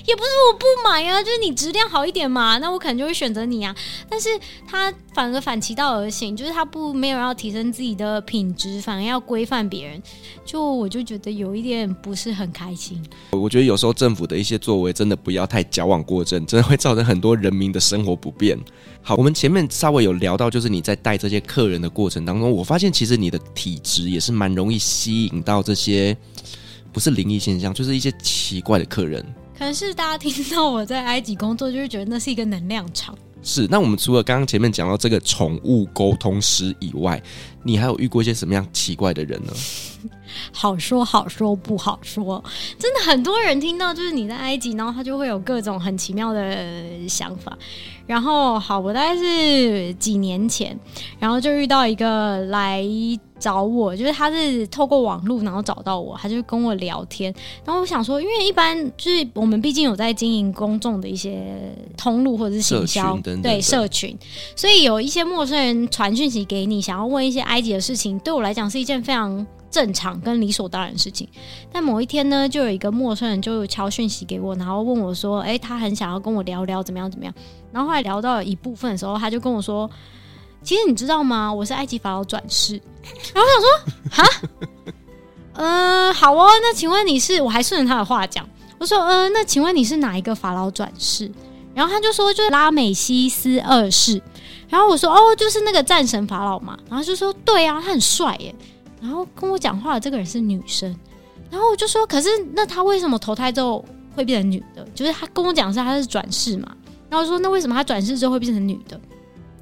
也不是我不买啊，就是你质量好一点嘛，那我可能就会选择你啊。但是他反而反其道而行，就是他不没有要提升自己的品质，反而要规范别人，就我就觉得有一点不是很开心。我觉得有时候政府的一些作为真的不要太矫枉过正，真的会造成很多人民的生活不便。好，我们前面稍微有聊到，就是你在带这些客人的过程当中，我发现其实你的体质也是蛮容易吸引到这些不是灵异现象，就是一些奇怪的客人。可能是大家听到我在埃及工作，就是觉得那是一个能量场。是，那我们除了刚刚前面讲到这个宠物沟通师以外，你还有遇过一些什么样奇怪的人呢？好说好说不好说，真的很多人听到就是你在埃及，然后他就会有各种很奇妙的想法。然后好，我大概是几年前，然后就遇到一个来。找我，就是他是透过网络，然后找到我，他就跟我聊天。然后我想说，因为一般就是我们毕竟有在经营公众的一些通路或者是行销，对社群，所以有一些陌生人传讯息给你，想要问一些埃及的事情，对我来讲是一件非常正常跟理所当然的事情。但某一天呢，就有一个陌生人就敲讯息给我，然后问我说：“哎，他很想要跟我聊聊怎么样怎么样。”然后后来聊到一部分的时候，他就跟我说。其实你知道吗？我是埃及法老转世。然后我想说，哈，嗯、好哦。那请问你是？我还顺着他的话讲，我说，嗯、呃，那请问你是哪一个法老转世？然后他就说，就是拉美西斯二世。然后我说，哦，就是那个战神法老嘛。然后就说，对啊，他很帅耶。然后跟我讲话的这个人是女生。然后我就说，可是那他为什么投胎之后会变成女的？就是他跟我讲是他是转世嘛。然后说，那为什么他转世之后会变成女的？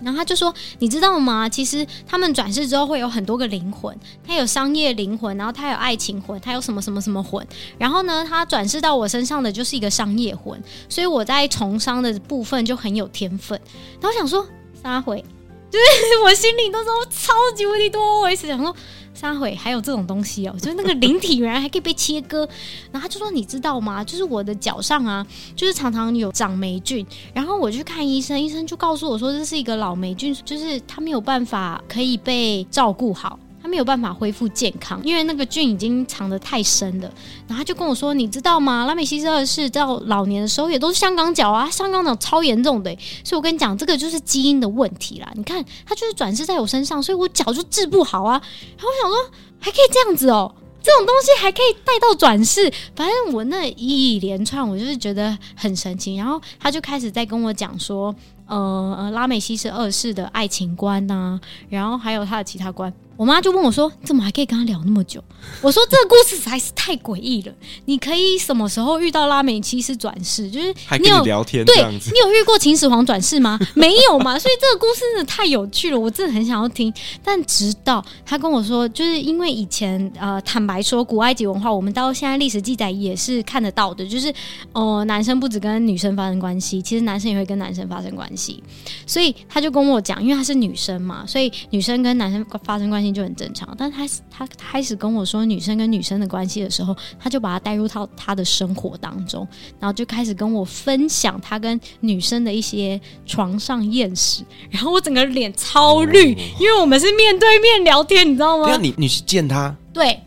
然后他就说：“你知道吗？其实他们转世之后会有很多个灵魂，他有商业灵魂，然后他有爱情魂，他有什么什么什么魂。然后呢，他转世到我身上的就是一个商业魂，所以我在从商的部分就很有天分。然后想说，撒回，就是我心里都说超级无敌多，我一直想说。”三回还有这种东西哦，就是那个灵体原来还可以被切割，然后他就说，你知道吗？就是我的脚上啊，就是常常有长霉菌，然后我去看医生，医生就告诉我说，这是一个老霉菌，就是它没有办法可以被照顾好。没有办法恢复健康，因为那个菌已经藏得太深了。然后他就跟我说：“你知道吗？拉美西斯二世到老年的时候也都是香港脚啊，香港脚超严重的。所以我跟你讲，这个就是基因的问题啦。你看，他就是转世在我身上，所以我脚就治不好啊。然后我想说，还可以这样子哦，这种东西还可以带到转世。反正我那一连串，我就是觉得很神奇。然后他就开始在跟我讲说，呃呃，拉美西斯二世的爱情观呐、然后还有他的其他观。”我妈就问我说：“你怎么还可以跟他聊那么久？”我说：“这个故事实在是太诡异了。你可以什么时候遇到拉美西斯转世？就是你有聊天对，你有遇过秦始皇转世吗？没有嘛。所以这个故事真的太有趣了，我真的很想要听。但直到他跟我说，就是因为以前呃，坦白说，古埃及文化，我们到现在历史记载也是看得到的，就是哦、呃，男生不只跟女生发生关系，其实男生也会跟男生发生关系。所以他就跟我讲，因为他是女生嘛，所以女生跟男生发生关系。就很正常，但他他开始跟我说女生跟女生的关系的时候，他就把他带入到他的生活当中，然后就开始跟我分享他跟女生的一些床上艳事，然后我整个脸超绿，哦，因为我们是面对面聊天，你知道吗？那你你去见他？对，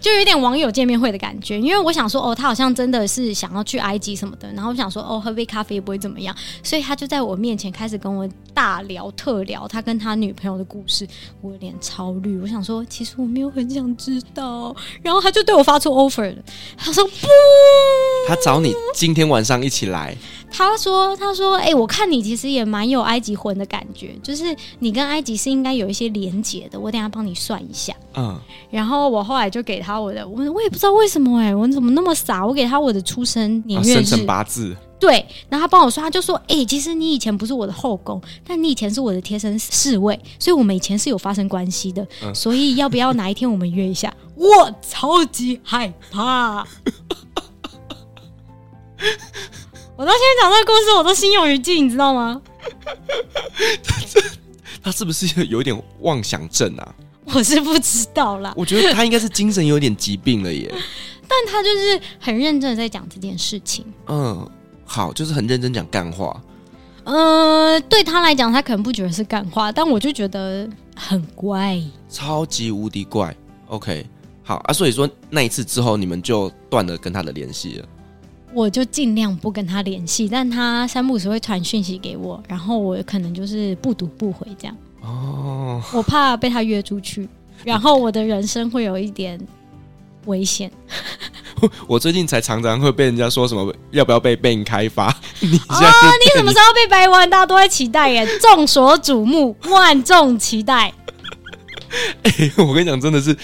就有点网友见面会的感觉，因为我想说，哦，他好像真的是想要去埃及什么的，然后我想说，哦，喝杯咖啡也不会怎么样，所以他就在我面前开始跟我大聊特聊他跟他女朋友的故事，我有点超绿，我想说，其实我没有很想知道，然后他就对我发出 offer 了，他说不，他找你今天晚上一起来。他说：“他说，哎、欸，我看你其实也蛮有埃及魂的感觉，就是你跟埃及是应该有一些连结的。我等下帮你算一下。嗯，然后我后来就给他我的，我我也不知道为什么、欸，哎，我怎么那么傻？我给他我的出生年月日、啊、生辰八字。对，然后他帮我说，他就说，哎、欸，其实你以前不是我的后宫，但你以前是我的贴身侍卫，所以我们以前是有发生关系的。嗯、所以要不要哪一天我们约一下？我超级害怕。”我到现在讲这个故事，我都心有余悸，你知道吗？他是不是有点妄想症啊？我是不知道啦。我觉得他应该是精神有点疾病了耶。但他就是很认真的在讲这件事情。嗯，好，就是很认真讲干话。呃，对他来讲，他可能不觉得是干话，但我就觉得很怪，超级无敌怪。OK，好啊，所以说那一次之后，你们就断了跟他的联系了。我就尽量不跟他联系，但他三不五时会传讯息给我，然后我可能就是不读不回这样。哦，我怕被他约出去，然后我的人生会有一点危险。我最近才常常会被人家说什么要不要被 Ben 开发？你哦，你什么时候被掰弯？大家都在期待耶，众所瞩目，万众期待。哎、欸，我跟你讲，真的是。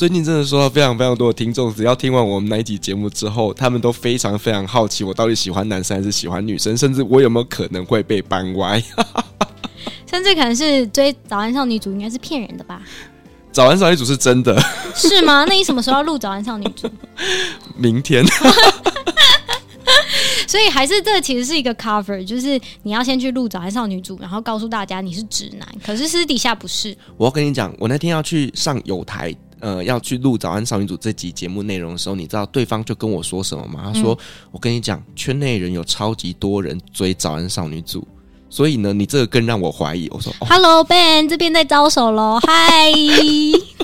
最近真的收到非常非常多的听众，只要听完我们那一集节目之后，他们都非常非常好奇，我到底喜欢男生还是喜欢女生，甚至我有没有可能会被掰歪，甚至可能是追早安少女组，应该是骗人的吧？早安少女组是真的，是吗？那你什么时候要录早安少女组？明天。所以还是这其实是一个 cover，就是你要先去录早安少女组，然后告诉大家你是直男，可是私底下不是。我要跟你讲，我那天要去上有台。呃，要去录《早安少女组》这集节目内容的时候，你知道对方就跟我说什么吗？他说：“嗯、我跟你讲，圈内人有超级多人追《早安少女组》，所以呢，你这个更让我怀疑。”我说、哦、：“Hello Ben，这边在招手喽，嗨。”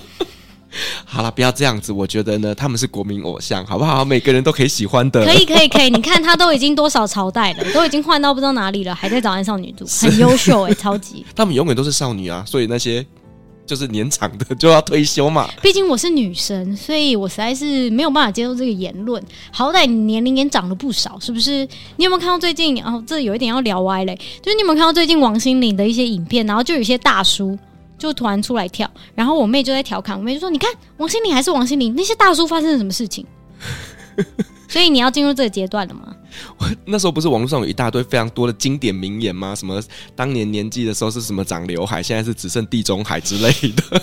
好了，不要这样子。我觉得呢，他们是国民偶像，好不好？每个人都可以喜欢的。可以，可以，可以。你看他都已经多少朝代了，都已经换到不知道哪里了，还在《找安少女组》，很优秀哎、欸，超级。他们永远都是少女啊，所以那些。就是年长的就要退休嘛。毕竟我是女生，所以我实在是没有办法接受这个言论。好歹你年龄也长了不少，是不是？你有没有看到最近？哦，这有一点要聊歪嘞。就是你有没有看到最近王心凌的一些影片？然后就有一些大叔就突然出来跳，然后我妹就在调侃，我妹就说：“你看王心凌还是王心凌，那些大叔发生了什么事情？” 所以你要进入这个阶段了吗？我那时候不是网络上有一大堆非常多的经典名言吗？什么当年年纪的时候是什么长刘海，现在是只剩地中海之类的。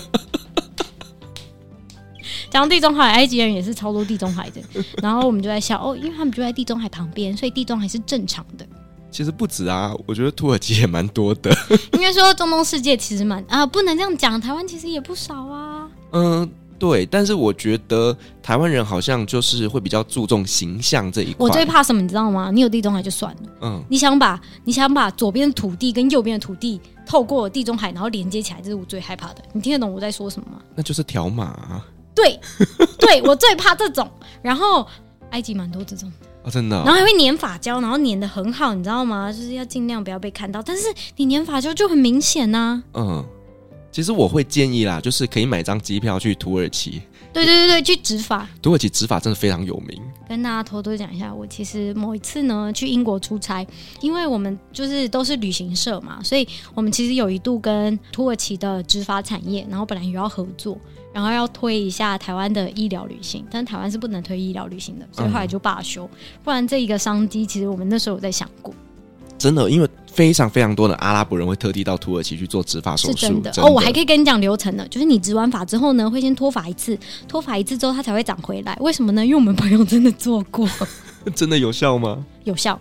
讲地中海，埃及人也是超多地中海的。然后我们就在笑哦，因为他们就在地中海旁边，所以地中海是正常的。其实不止啊，我觉得土耳其也蛮多的。应该说中东世界其实蛮啊，不能这样讲，台湾其实也不少啊。嗯。对，但是我觉得台湾人好像就是会比较注重形象这一块。我最怕什么，你知道吗？你有地中海就算了，嗯，你想把你想把左边的土地跟右边的土地透过地中海然后连接起来，这是我最害怕的。你听得懂我在说什么吗？那就是条码啊。对，对我最怕这种。然后埃及蛮多这种的啊，真的哦。然后还会粘发胶，然后粘的很好，你知道吗？就是要尽量不要被看到。但是你粘发胶就很明显呐。嗯。其实我会建议啦，就是可以买张机票去土耳其。对对对对，去执法。土耳其执法真的非常有名。跟大家偷偷讲一下，我其实某一次呢去英国出差，因为我们就是都是旅行社嘛，所以我们其实有一度跟土耳其的执法产业，然后本来也要合作，然后要推一下台湾的医疗旅行，但台湾是不能推医疗旅行的，所以后来就罢休。嗯、不然这一个商机，其实我们那时候有在想过。真的，因为非常非常多的阿拉伯人会特地到土耳其去做植发手术。是真的，哦，我还可以跟你讲流程呢，就是你植完发之后呢，会先脱发一次，脱发一次之后它才会长回来。为什么呢？因为我们朋友真的做过，真的有效吗？有效，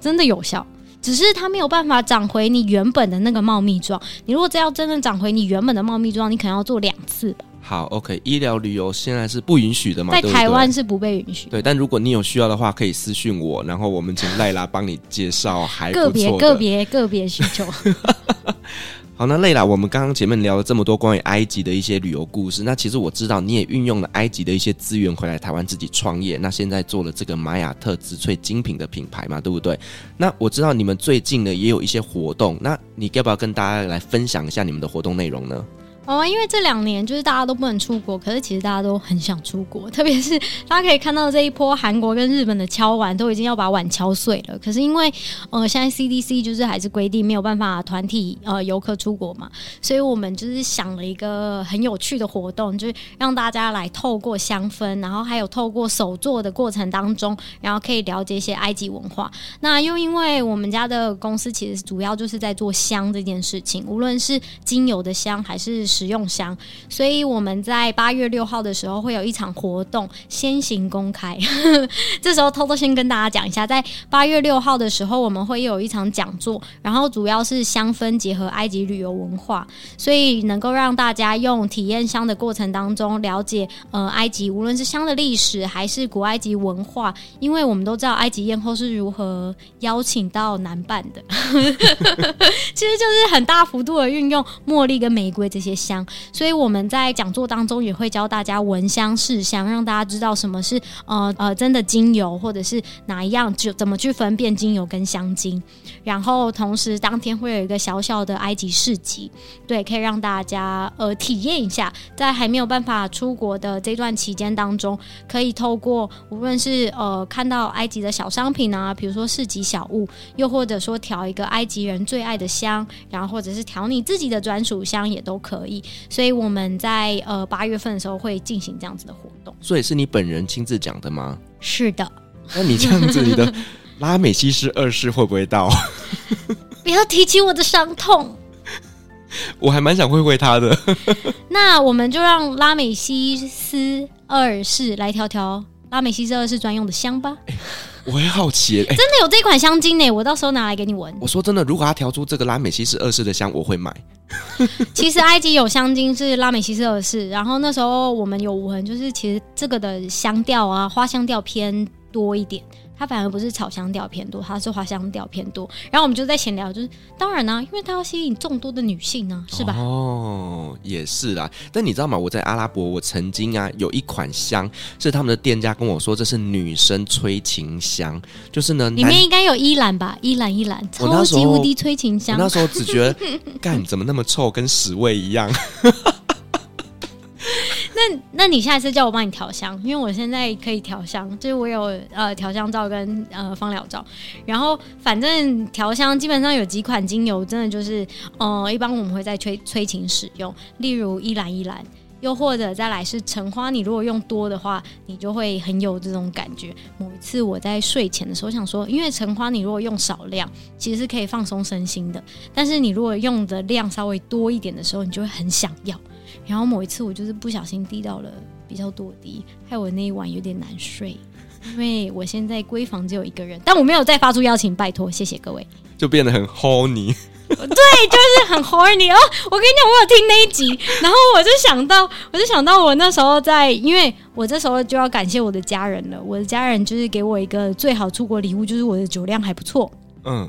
真的有效，只是它没有办法长回你原本的那个茂密状。你如果真要真正长回你原本的茂密状，你可能要做两次吧。好，OK，医疗旅游现在是不允许的嘛？在台湾是不被允许。对，但如果你有需要的话，可以私讯我，然后我们请赖拉帮你介绍还。个别个别个别需求。好，那累了。我们刚刚前面聊了这么多关于埃及的一些旅游故事，那其实我知道你也运用了埃及的一些资源回来台湾自己创业。那现在做了这个玛雅特植萃精品的品牌嘛，对不对？那我知道你们最近呢也有一些活动，那你要不要跟大家来分享一下你们的活动内容呢？哦，因为这两年就是大家都不能出国，可是其实大家都很想出国，特别是大家可以看到这一波韩国跟日本的敲碗都已经要把碗敲碎了。可是因为呃现在 CDC 就是还是规定没有办法团体呃游客出国嘛，所以我们就是想了一个很有趣的活动，就是让大家来透过香氛，然后还有透过手作的过程当中，然后可以了解一些埃及文化。那又因为我们家的公司其实主要就是在做香这件事情，无论是精油的香还是食用香，所以我们在八月六号的时候会有一场活动，先行公开。这时候偷偷先跟大家讲一下，在八月六号的时候，我们会有一场讲座，然后主要是香氛结合埃及旅游文化，所以能够让大家用体验香的过程当中了解呃埃及，无论是香的历史还是古埃及文化，因为我们都知道埃及艳后是如何邀请到男伴的，其实就是很大幅度的运用茉莉跟玫瑰这些香。所以我们在讲座当中也会教大家闻香试香，让大家知道什么是呃呃真的精油，或者是哪一样就怎么去分辨精油跟香精。然后同时当天会有一个小小的埃及市集，对，可以让大家呃体验一下，在还没有办法出国的这段期间当中，可以透过无论是呃看到埃及的小商品啊，比如说市集小物，又或者说调一个埃及人最爱的香，然后或者是调你自己的专属香也都可以。所以我们在呃八月份的时候会进行这样子的活动。所以是你本人亲自讲的吗？是的。那你这样子，你的 拉美西斯二世会不会到？不要提起我的伤痛。我还蛮想会会他的。那我们就让拉美西斯二世来调调拉美西斯二世专用的香吧。欸我会好奇，欸，真的有这款香精呢，我到时候拿来给你闻。我说真的，如果他调出这个拉美西斯二世的香，我会买。其实埃及有香精是拉美西斯二世，然后那时候我们有闻，就是其实这个的香调啊，花香调偏多一点。它反而不是草香调偏多，它是花香调偏多。然后我们就在闲聊，就是当然呢、啊，因为它要吸引众多的女性呢、啊，是吧？哦，也是啦。但你知道吗？我在阿拉伯，我曾经啊有一款香，是他们的店家跟我说，这是女生催情香，就是呢，里面应该有依兰吧？依兰依兰，超级无敌催情香。我那时候只觉得，干怎么那么臭，跟屎味一样。那那你下一次叫我帮你调香，因为我现在可以调香，就是我有呃调香皂跟呃芳疗皂，然后反正调香基本上有几款精油，真的就是呃一般我们会在催催情使用，例如依兰依兰，又或者再来是橙花，你如果用多的话，你就会很有这种感觉。某一次我在睡前的时候想说，因为橙花你如果用少量，其实是可以放松身心的，但是你如果用的量稍微多一点的时候，你就会很想要。然后某一次我就是不小心滴到了比较多滴，害我那一晚有点难睡，因为我现在闺房只有一个人，但我没有再发出邀请，拜托，谢谢各位，就变得很 horny，对，就是很 horny 哦。我跟你讲，我有听那一集，然后我就想到，我就想到我那时候在，因为我这时候就要感谢我的家人了，我的家人就是给我一个最好出国礼物，就是我的酒量还不错，嗯。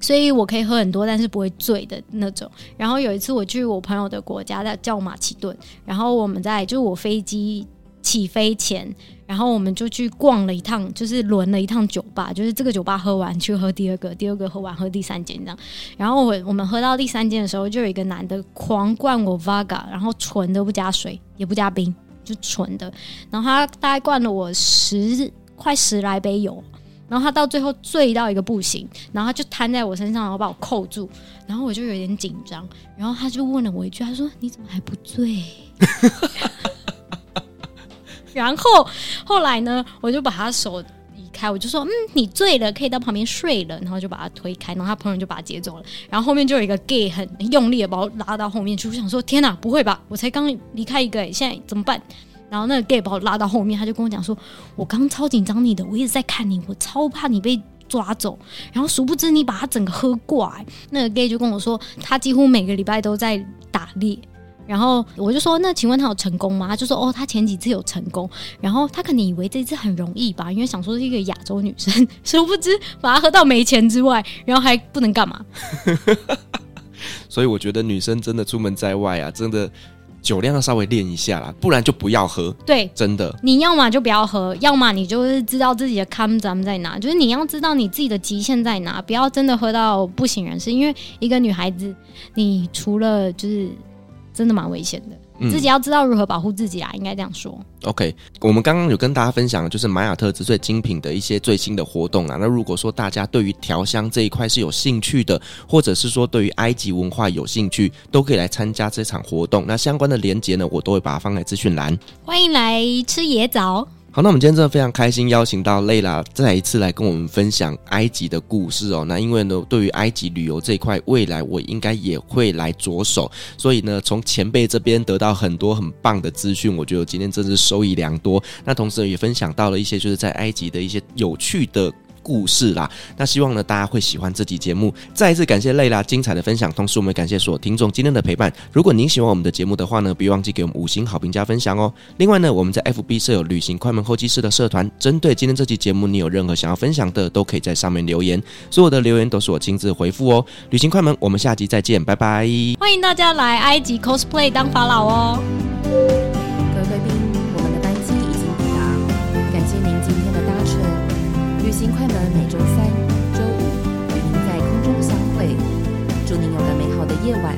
所以我可以喝很多，但是不会醉的那种。然后有一次我去我朋友的国家，叫马其顿。然后我们在就是我飞机起飞前，然后我们就去逛了一趟，就是轮了一趟酒吧。就是这个酒吧喝完去喝第二个，第二个喝完喝第三间这样。然后我我们喝到第三间的时候，就有一个男的狂灌我 Vaga，然后纯的不加水也不加冰，就纯的。然后他大概灌了我十快十来杯油。然后他到最后醉到一个不行，然后他就瘫在我身上，然后把我扣住，然后我就有点紧张，然后他就问了我一句，他说：“你怎么还不醉？” 然后后来呢，我就把他手移开，我就说：“嗯，你醉了，可以到旁边睡了。”然后就把他推开，然后他朋友就把他接走了。然后后面就有一个 gay 很用力的把我拉到后面去，我想说：“天哪，不会吧？我才刚离开一个，现在怎么办？”然后那个 gay 把我拉到后面，他就跟我讲说：“我刚超紧张你的，我一直在看你，我超怕你被抓走。然后殊不知你把他整个喝过来。”那个 gay 就跟我说，他几乎每个礼拜都在打猎。然后我就说：“那请问他有成功吗？”他就说：“哦，他前几次有成功。然后他可能以为这次很容易吧，因为想说是一个亚洲女生，殊不知把他喝到没钱之外，然后还不能干嘛。”所以我觉得女生真的出门在外啊，真的。酒量要稍微练一下啦，不然就不要喝。对，真的，你要么就不要喝，要么你就是知道自己的坎咱们在哪，就是你要知道你自己的极限在哪，不要真的喝到不省人事。因为一个女孩子，你除了就是真的蛮危险的。自己要知道如何保护自己啊，应该这样说。OK，我们刚刚有跟大家分享的就是玛雅特之最精品的一些最新的活动啊。那如果说大家对于调香这一块是有兴趣的，或者是说对于埃及文化有兴趣，都可以来参加这场活动。那相关的链接呢，我都会把它放在资讯栏。欢迎来吃野枣。好，那我们今天真的非常开心，邀请到蕾拉再一次来跟我们分享埃及的故事哦。那因为呢，对于埃及旅游这一块，未来我应该也会来着手，所以呢，从前辈这边得到很多很棒的资讯，我觉得今天真是收益良多。那同时也分享到了一些就是在埃及的一些有趣的。故事啦，那希望呢大家会喜欢这集节目。再一次感谢累啦精彩的分享，同时我们也感谢所有听众今天的陪伴。如果您喜欢我们的节目的话呢，别忘记给我们五星好评加分享哦。另外呢，我们在 FB 设有旅行快门候机室的社团，针对今天这期节目，你有任何想要分享的，都可以在上面留言，所有的留言都是我亲自回复哦。旅行快门，我们下集再见，拜拜。欢迎大家来埃及 cosplay 当法老哦。各位贵宾，我们的班机已经抵达，感谢您今天的搭乘。旅行快门每周三、周五与您在空中相会，祝您有个美好的夜晚，